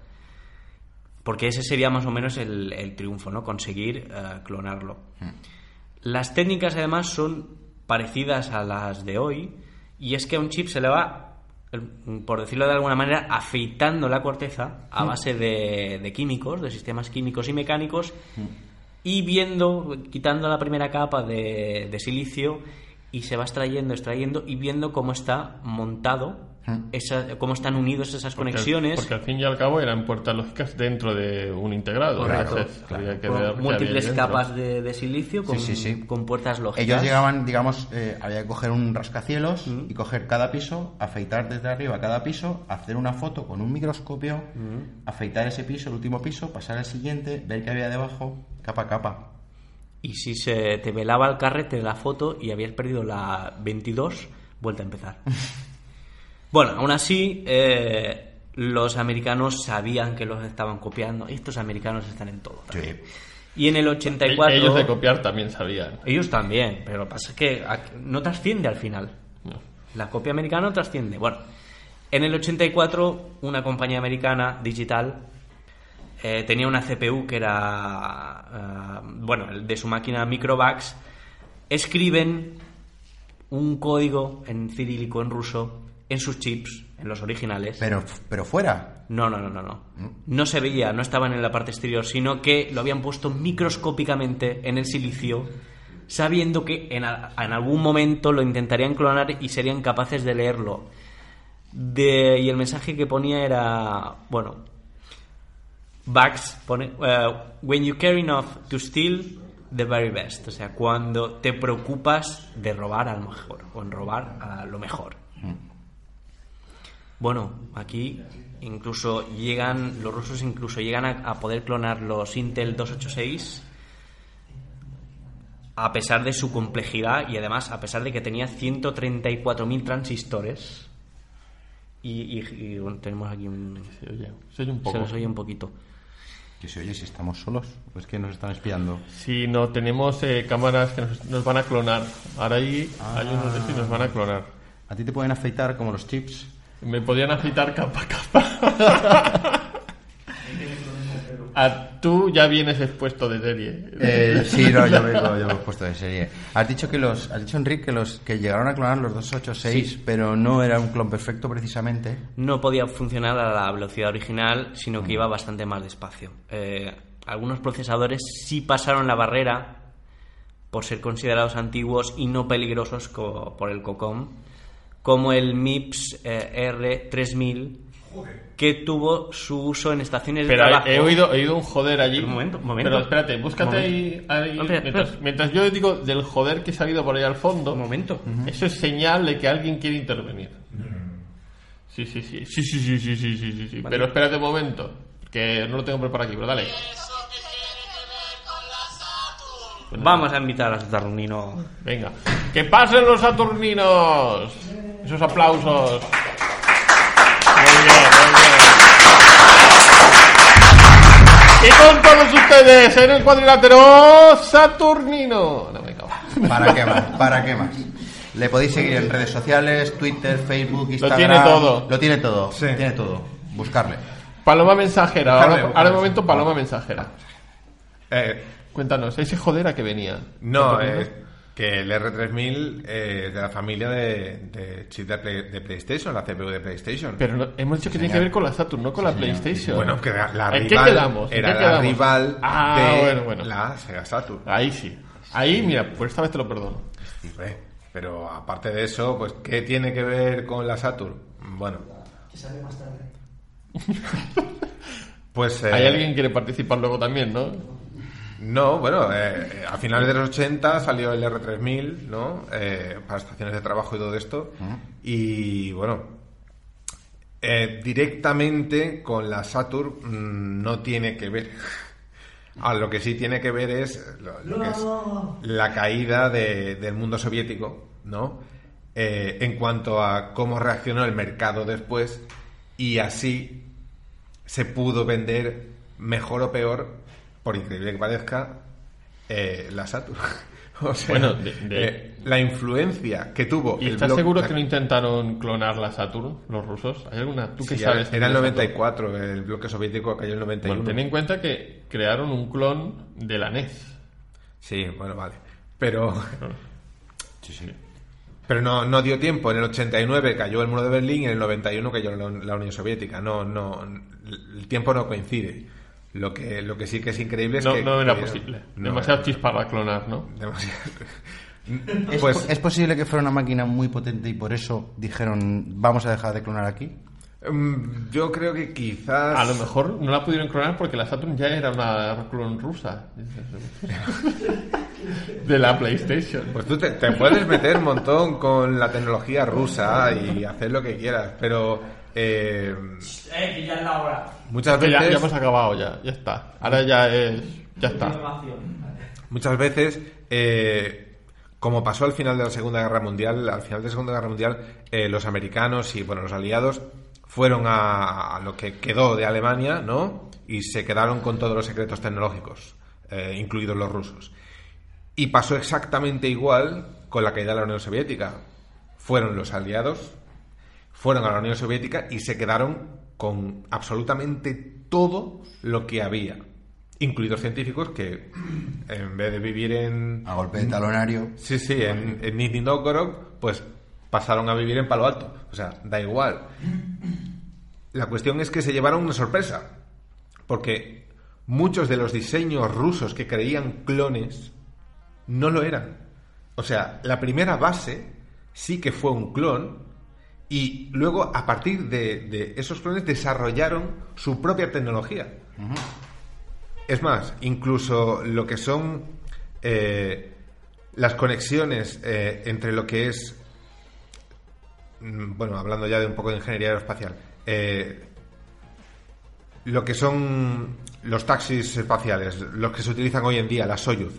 Porque ese sería más o menos el, el triunfo, ¿no? Conseguir eh, clonarlo. Las técnicas además son parecidas a las de hoy y es que a un chip se le va, por decirlo de alguna manera, afeitando la corteza a base de, de químicos, de sistemas químicos y mecánicos y viendo, quitando la primera capa de, de silicio y se va extrayendo, extrayendo y viendo cómo está montado, esa- cómo están unidos esas Porque- conexiones. Porque al fin y al cabo eran puertas lógicas dentro de un integrado. Correcto, Entonces, que con ver qué había múltiples capas de, de silicio con, Sí, sí, sí. con puertas lógicas. Ellos llegaban, digamos, eh, había que coger un rascacielos y coger cada piso, afeitar desde arriba cada piso, hacer una foto con un microscopio, afeitar ese piso, el último piso, pasar al siguiente, ver qué había debajo, capa a capa. Y si se te velaba el carrete de la foto y habías perdido la 22, vuelta a empezar. bueno, aún así, eh, los americanos sabían que los estaban copiando. Estos americanos están en todo. también. Y en el 84... Ellos de copiar también sabían. Ellos también, pero pasa que ac- no trasciende al final. No. La copia americana no trasciende. Bueno, en el 84, una compañía americana digital eh, tenía una CPU que era, eh, bueno, el de su máquina Microvax. Escriben un código en cirílico, en ruso, en sus chips, en los originales. Pero, pero fuera. No, no, no, no, no. No se veía, no estaban en la parte exterior, sino que lo habían puesto microscópicamente en el silicio, sabiendo que en, a- en algún momento lo intentarían clonar y serían capaces de leerlo. De, y el mensaje que ponía era, bueno, Bugs pone, eh, when you care enough to steal the very best, o sea, cuando te preocupas de robar a lo mejor o en robar a lo mejor. Bueno, aquí incluso llegan, los rusos incluso llegan a, a poder clonar los Intel 286 a pesar de su complejidad y además a pesar de que tenía 134.000 transistores. Y, y- y, bueno, tenemos aquí un... Se oye, se oye un Se poco. nos oye un poquito. Que se oye si estamos solos, pues que nos están espiando. Si no tenemos eh, cámaras que nos, nos van a clonar. Ahora ahí hay unos de estos y nos van a clonar. A ti te pueden afeitar como los chips. Me podían afeitar capa a capa. a tú ya vienes expuesto de serie. Eh, sí, no, yo vengo, yo he puesto de serie. Has dicho que los, has dicho Enrique que los que llegaron a clonar los 286, pero no era un clon perfecto precisamente. no podía funcionar a la velocidad original, sino que iba bastante más despacio. Eh, algunos procesadores sí pasaron la barrera por ser considerados antiguos y no peligrosos co- por el COCOM, como el MIPS eh, R3000, que tuvo su uso en estaciones Pero de trabajo. he oído, he oído un joder allí. Un momento, un momento. Pero espérate, búscate ahí. ahí- No, espera, mientras, espera. mientras yo digo del joder que se ha ido por ahí al fondo. Un momento. Eso es señal de que alguien quiere intervenir. Sí, sí, sí. Sí, sí, sí, sí, sí, sí, sí, sí. Pero espérate un momento. Que no lo tengo preparado aquí, pero dale. Vamos a invitar a Saturnino. Venga. ¡Que pasen los Saturninos! Esos aplausos. Muy bien, muy bien. Y con todos ustedes en el cuadrilátero Saturnino. No me cago. ¿Para qué más? ¿Para qué más? Le podéis seguir en redes sociales, Twitter, Facebook, Instagram. tiene todo. Lo tiene todo. Tiene todo. Buscarle. Paloma mensajera. Ahora, buscarme. ahora de momento, paloma mensajera. Eh, Cuéntanos, ese joder a que venía. no, eh, que el R3000 eh, de la familia de, de chip de, Play- de PlayStation, la CPU de PlayStation. Pero no- hemos dicho que tiene que ver con la Saturn, no con la PlayStation. bueno, que la, la ¿En qué rival quedamos? ¿En era qué la rival Ah, de bueno, bueno. la Sega Saturn. Ahí sí. Ahí, mira, por esta vez te lo perdono. Sí, Pero aparte de eso, pues ¿qué tiene que ver con la Saturn? Bueno. Pues eh, Hay alguien que quiere participar luego también, ¿no? No, bueno, eh, a finales de los 80 salió el R3000, ¿no? Eh, para estaciones de trabajo y todo esto. Y bueno, eh, directamente con la Saturn mm, no tiene que ver. A lo que sí tiene que ver es lo, lo que es la caída de- del mundo soviético, ¿no? eh, en cuanto a cómo reaccionó el mercado después y así se pudo vender mejor o peor, por increíble que parezca, eh, la Saturn. o sea, Bueno, de- de- eh, la influencia que tuvo ¿Y el estás seguro que no intentaron clonar la Saturn, los rusos? ¿Hay alguna? ¿Tú qué Sí, sabes? Era el de Saturn? 94, el bloque soviético cayó en el 91. Bueno, ten en cuenta que crearon un clon de la NES. Sí, bueno, vale. Pero, Sí, sí. pero no, no dio tiempo. En el 89 cayó el muro de Berlín y en el 91 cayó la, la Unión Soviética. No, no, el tiempo no coincide. Lo que, lo que sí que es increíble es No, que... no era que- posible. no Demasiado chispa para clonar, ¿no? demasiado. ¿Es, pues ¿Es posible que fuera una máquina muy potente y por eso dijeron vamos a dejar de clonar aquí? mm, yo creo que quizás... A lo mejor no la pudieron clonar porque la Saturn ya era una clon rusa. De la PlayStation. Pues tú te, te puedes meter un montón con la tecnología rusa y hacer lo que quieras, pero eh, Eh, que ya es la hora. muchas ya, veces... ya hemos acabado ya, ya está. Ahora ya es... Ya está. Muchas veces, eh, como pasó al final de la Segunda Guerra Mundial, al final de la Segunda Guerra Mundial, eh, los americanos y bueno, los aliados fueron a, a lo que quedó de Alemania, ¿no? Y se quedaron con todos los secretos tecnológicos, eh, incluidos los rusos. Y pasó exactamente igual con la caída de la Unión Soviética. Fueron los aliados, fueron a la Unión Soviética y se quedaron con absolutamente todo lo que había, incluidos científicos que en vez de vivir en... A golpe de talonario. Sí, sí, en, en Nizhny Novgorod, pues pasaron a vivir en Palo Alto. O sea, da igual. La cuestión es que se llevaron una sorpresa, porque muchos de los diseños rusos que creían clones no lo eran. O sea, la primera base sí que fue un clon y luego a partir de, de esos clones desarrollaron su propia tecnología. Es más, incluso lo que son eh, las conexiones eh, entre lo que es, mm, bueno, hablando ya de un poco de ingeniería aeroespacial, eh, lo que son los taxis espaciales, los que se utilizan hoy en día, la Soyuz,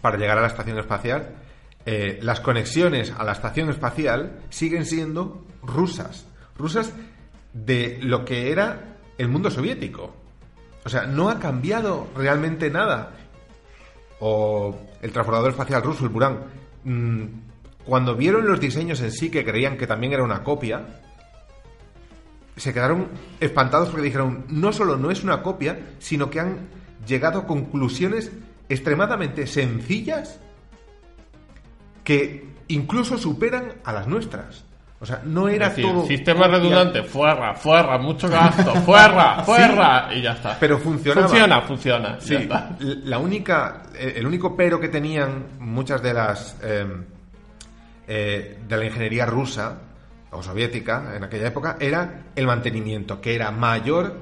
para llegar a la estación espacial, eh, las conexiones a la estación espacial siguen siendo rusas. Rusas de lo que era el mundo soviético. O sea, no ha cambiado realmente nada. O el transbordador espacial ruso, el Buran. mm, cuando vieron los diseños en sí, que creían que también era una copia, se quedaron espantados porque dijeron, no solo no es una copia, sino que han llegado a conclusiones extremadamente sencillas que incluso superan a las nuestras. O sea, no era decir, todo... sistema redundante, fuerra, fuerra, mucho gasto, fuerra, fuerra, y ya está. Pero funcionaba. Funciona, funciona. Sí, ya está. la única, eh, el único pero que tenían muchas de las eh, eh, de la ingeniería rusa o soviética en aquella época era el mantenimiento, que era mayor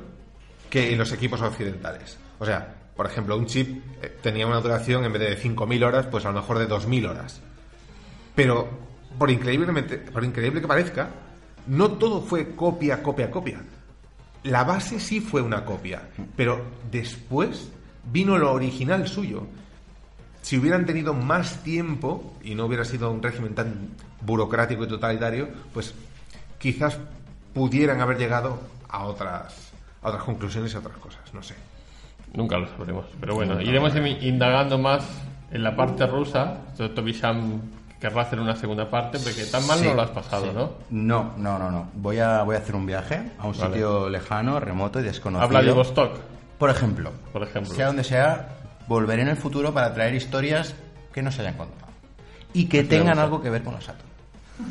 que en los equipos occidentales. O sea, por ejemplo, un chip eh, tenía una duración en vez de 5.000 horas, pues a lo mejor de 2.000 horas. Pero, por, increíblemente, por increíble que parezca, no todo fue copia, copia, copia. La base sí fue una copia, pero después vino lo original suyo. Si hubieran tenido más tiempo y no hubiera sido un régimen tan burocrático y totalitario, pues quizás pudieran haber llegado a otras, a otras conclusiones y a otras cosas, no sé. Nunca lo sabremos. Pero bueno, iremos in- indagando más en la parte rusa. Tobisham querrá hacer una segunda parte, porque tan mal Sí, no lo has pasado, sí. ¿no? No, no, no, no. Voy a, voy a hacer un viaje a un Vale. sitio lejano, remoto y desconocido. Habla de Vostok, Por ejemplo, por ejemplo. sea donde sea, volveré en el futuro para traer historias que no se hayan contado. Y que tengan gusta. algo que ver con la Saturn.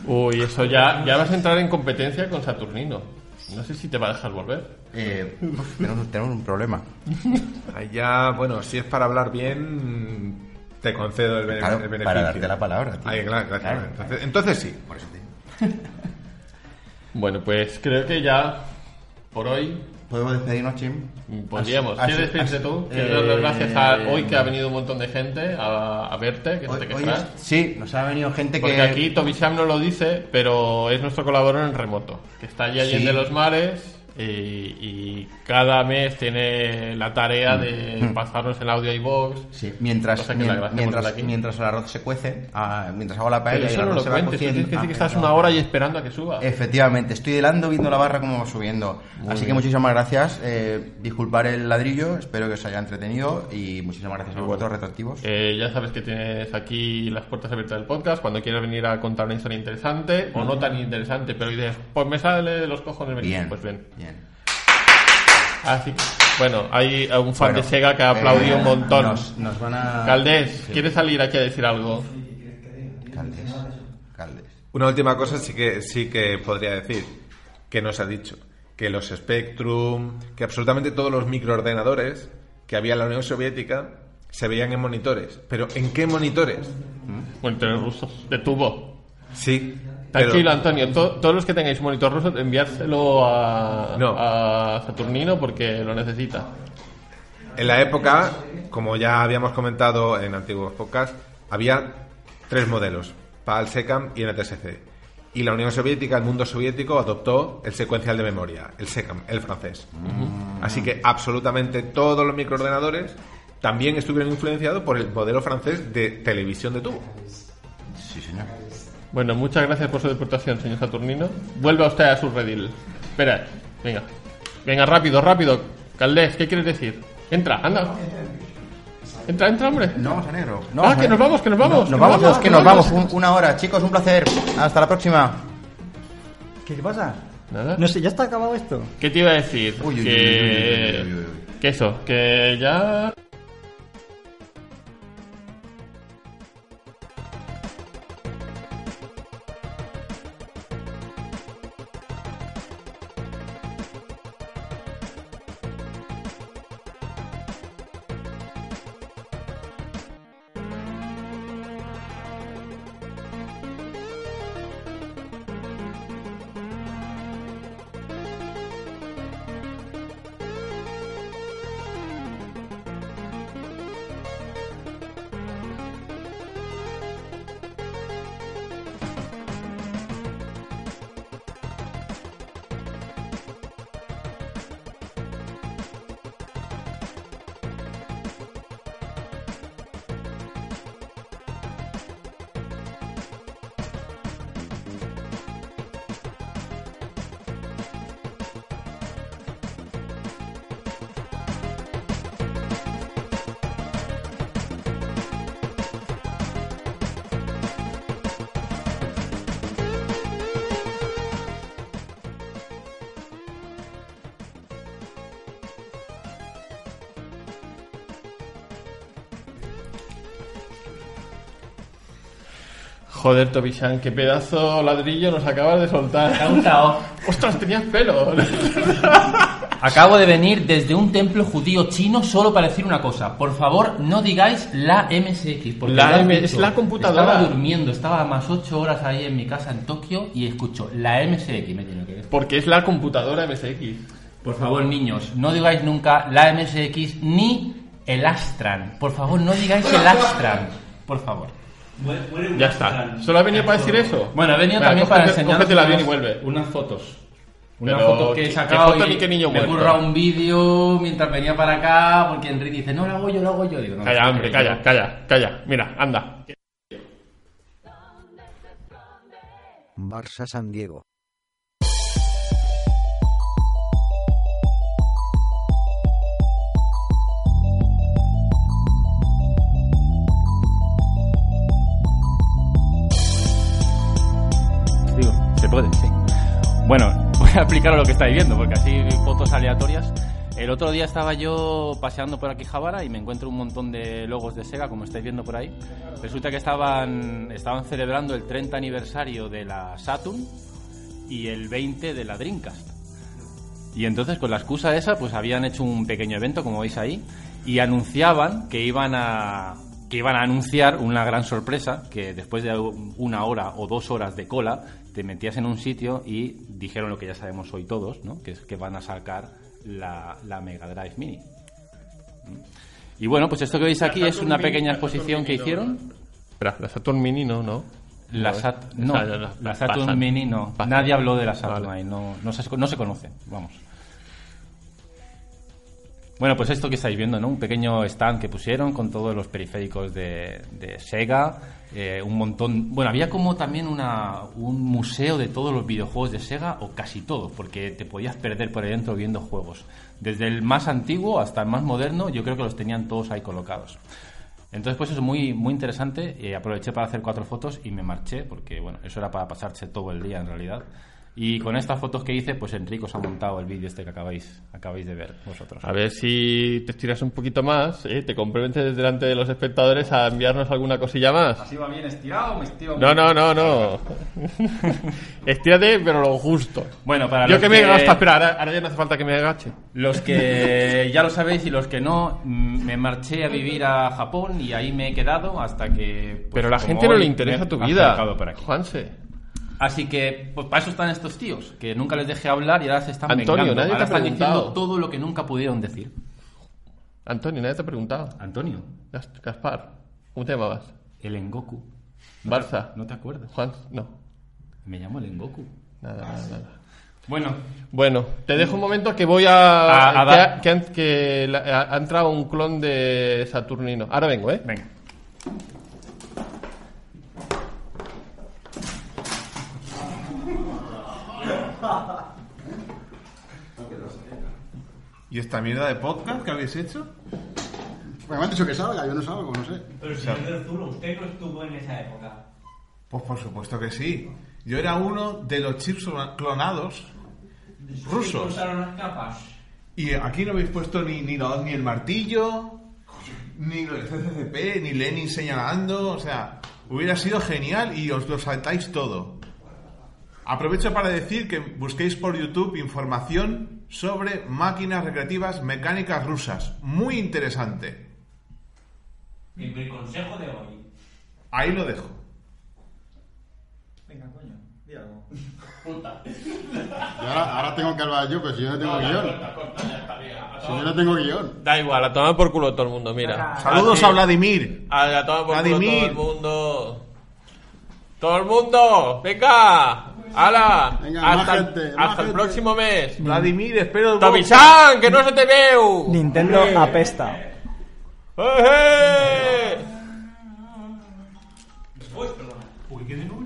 Uy, eso ya, ya vas a entrar en competencia con Saturnino. No sé si te va a dejar volver. Eh, tenemos, tenemos un problema. Ahí ya, bueno, si es para hablar bien, te concedo el, bene- Claro, el beneficio. para darte la palabra, tío. Ahí, claro, gracias. Claro. Entonces, entonces sí. Por eso te digo. Bueno, pues creo que ya por hoy ¿Podemos despedirnos, Chim? podríamos. Has- ¿Quieres despedirte tú? Quiero dar las eh, gracias a hoy que ha venido un montón de gente a, a verte, que no Hoy- te es- sí, nos ha venido gente Porque que... aquí Tobisham no lo dice, pero es nuestro colaborador en remoto, que está allí allí Sí. de los mares y, y cada mes tiene la tarea de pasarnos el audio iVoox. Sí, mientras, que mientras, aquí. mientras el arroz se cuece, ah, mientras hago la paella y el no arroz lo se va cuentes, cociendo. tienes que decir que Ah, estás no. una hora ahí esperando a que suba. Efectivamente, estoy helando viendo la barra como va subiendo. Así que bien. muchísimas gracias. Eh, disculpar el ladrillo, espero que os haya entretenido y muchísimas gracias a vosotros, retroactivos. Eh, ya sabes que tienes aquí las puertas abiertas del podcast cuando quieras venir a contar una historia interesante o no tan interesante, pero dices, pues me sale de los cojones venir. Bien, Pues bien. Bien. Así que, bueno, hay un fan Bueno, de Sega que ha aplaudido eh, un montón. Nos, nos van a... Caldés, ¿quieres salir aquí a decir algo? Caldés. Caldés. Una última cosa sí que sí que podría decir que nos ha dicho que los Spectrum, que absolutamente todos los microordenadores que había en la Unión Soviética se veían en monitores. Pero ¿en qué monitores? Monitores rusos, de tubo. Sí. Tranquilo, Antonio. to- todos los que tengáis monitor ruso, enviárselo a, No. a Saturnino porque lo necesita. En la época, como ya habíamos comentado en antiguos podcasts, había tres modelos, PAL, SECAM y NTSC. Y la Unión Soviética, el mundo soviético, adoptó el secuencial de memoria, el SECAM, el francés. Así que absolutamente todos los microordenadores también estuvieron influenciados por el modelo francés de televisión de tubo. Sí, señor. Bueno, muchas gracias por su deportación, señor Saturnino. Vuelva usted a su redil. Espera, venga. Venga, rápido, rápido. Caldés, ¿qué quieres decir? Entra, anda. Entra, entra, hombre. No vamos a negro. Ah, que nos vamos, que nos vamos, No, nos vamos, que nos vamos. vamos. Un- una hora, chicos, un placer. Hasta la próxima. ¿Qué pasa? Nada. No sé, ¿ya está acabado esto? ¿Qué te iba a decir? Uy, uy, uy, que... uy, uy, uy, uy, uy. que eso, que ya... Joder, Tobishan, qué pedazo ladrillo nos acabas de soltar. ¡Ostras, tenías pelo! Acabo de venir desde un templo judío chino solo para decir una cosa. Por favor, no digáis la MSX. Porque La M- es la computadora. Estaba durmiendo, estaba más 8 horas ahí en mi casa en Tokio y escucho la MSX. Me tiene que decir. Porque es la computadora MSX. Por favor, niños, no digáis nunca la MSX ni el Astran. Por favor, no digáis el Astran. Por favor. Ya está. ¿Solo ha venido para decir eso? Bueno, he venido también para avión unas, y vuelve. unas fotos. Unas Pero, fotos que ¿qué- he sacado qué foto y ni qué niño me currado un vídeo mientras venía para acá porque Enrique dice, no, lo hago yo, lo hago yo. Digo, no, Calla, hombre, calla, calla, calla. Mira, anda. Barça San Diego. Bueno, voy a explicar lo que estáis viendo, porque así fotos aleatorias. El otro día estaba yo paseando por aquí Javara y me encuentro un montón de logos de Sega, como estáis viendo por ahí. Resulta que estaban, estaban celebrando el 30 aniversario de la Saturn y el 20 de la Dreamcast. Y entonces con la excusa esa, pues habían hecho un pequeño evento, como veis ahí, y anunciaban que iban a que iban a anunciar una gran sorpresa, que después de una hora o dos horas de cola, te metías en un sitio y dijeron lo que ya sabemos hoy todos, ¿no? que es que van a sacar la, la Mega Drive Mini. Y bueno, pues esto que veis aquí es una pequeña exposición que hicieron. Espera, la Saturn Mini no, ¿no? La, No, Sat- no, la, la- Saturn pasan. Mini no. Pasan. Nadie habló de la Saturn Vale. ahí, no, no, se, no se conoce, vamos. Bueno, pues esto que estáis viendo, ¿no? Un pequeño stand que pusieron con todos los periféricos de, de Sega, eh, un montón... Bueno, había como también una, un museo de todos los videojuegos de Sega, o casi todos, porque te podías perder por ahí dentro viendo juegos. Desde el más antiguo hasta el más moderno, yo creo que los tenían todos ahí colocados. Entonces, pues eso es muy, muy interesante. Eh, aproveché para hacer cuatro fotos y me marché, porque bueno, eso era para pasarse todo el día en realidad. Y con estas fotos que hice, pues Enrico os ha montado el vídeo este que acabáis, acabáis de ver vosotros. A ver si te estiras un poquito más, ¿eh? te comprometes delante de los espectadores a enviarnos alguna cosilla más. ¿Así va bien estirado o me estiro? No, no, no, no. Estírate, pero lo justo. Bueno, para Yo los que me que- agacho, espera, ahora, ahora ya no hace falta que me agache. Los que ya lo sabéis y los que no, mm, me marché a vivir a Japón y ahí me he quedado hasta que... pues, Pero a la gente no hoy le interesa me tu vida. Juanse. Así que, pues para eso están estos tíos, que nunca les dejé hablar y ahora se están Antonio, vengando. nadie te ahora están preguntado. diciendo todo lo que nunca pudieron decir. Antonio, nadie te ha preguntado. Antonio, Gas- Gaspar, ¿cómo te llamabas? el Engoku. Barça. ¿No te acuerdas? Juan, no. Me llamo el Engoku. Nada, nada, nada. Bueno, Bueno, te dejo un momento que voy a... A- a que, dar- ha, que han- que la- ha- ha entrado un clon de Saturnino. Ahora vengo, ¿eh? venga. ¿Y esta mierda de podcast que habéis hecho? Pues me han dicho que salga, yo no salgo, no sé. Pero señor del Zulo, usted no estuvo en esa época. Pues por supuesto que sí. Yo era uno de los chips clonados rusos. Usaron las capas. Y aquí no habéis puesto ni, ni, la- ni el martillo, ni el CCCP, ni Lenin señalando. O sea, hubiera sido genial y os lo saltáis todo. Aprovecho para decir que busquéis por YouTube información sobre máquinas recreativas mecánicas rusas. Muy interesante. Mi, mi consejo de hoy. Ahí lo dejo. Venga, coño, di algo. Puta. Ahora, ahora tengo que hablar yo, pero si yo no tengo guion. Si yo no tengo guion. Da igual, a tomar por culo todo el mundo, mira. Saludos a Vladimir. A por culo Vladimir. todo el mundo. Todo el mundo, venga. ¡Hala! Venga, hasta el- gente, hasta más el gente. próximo mes. Vladimir, espero el ¡Tomi-san, que no se te veo! Nintendo apesta. ¡Eh! Uy, qué de nuevo.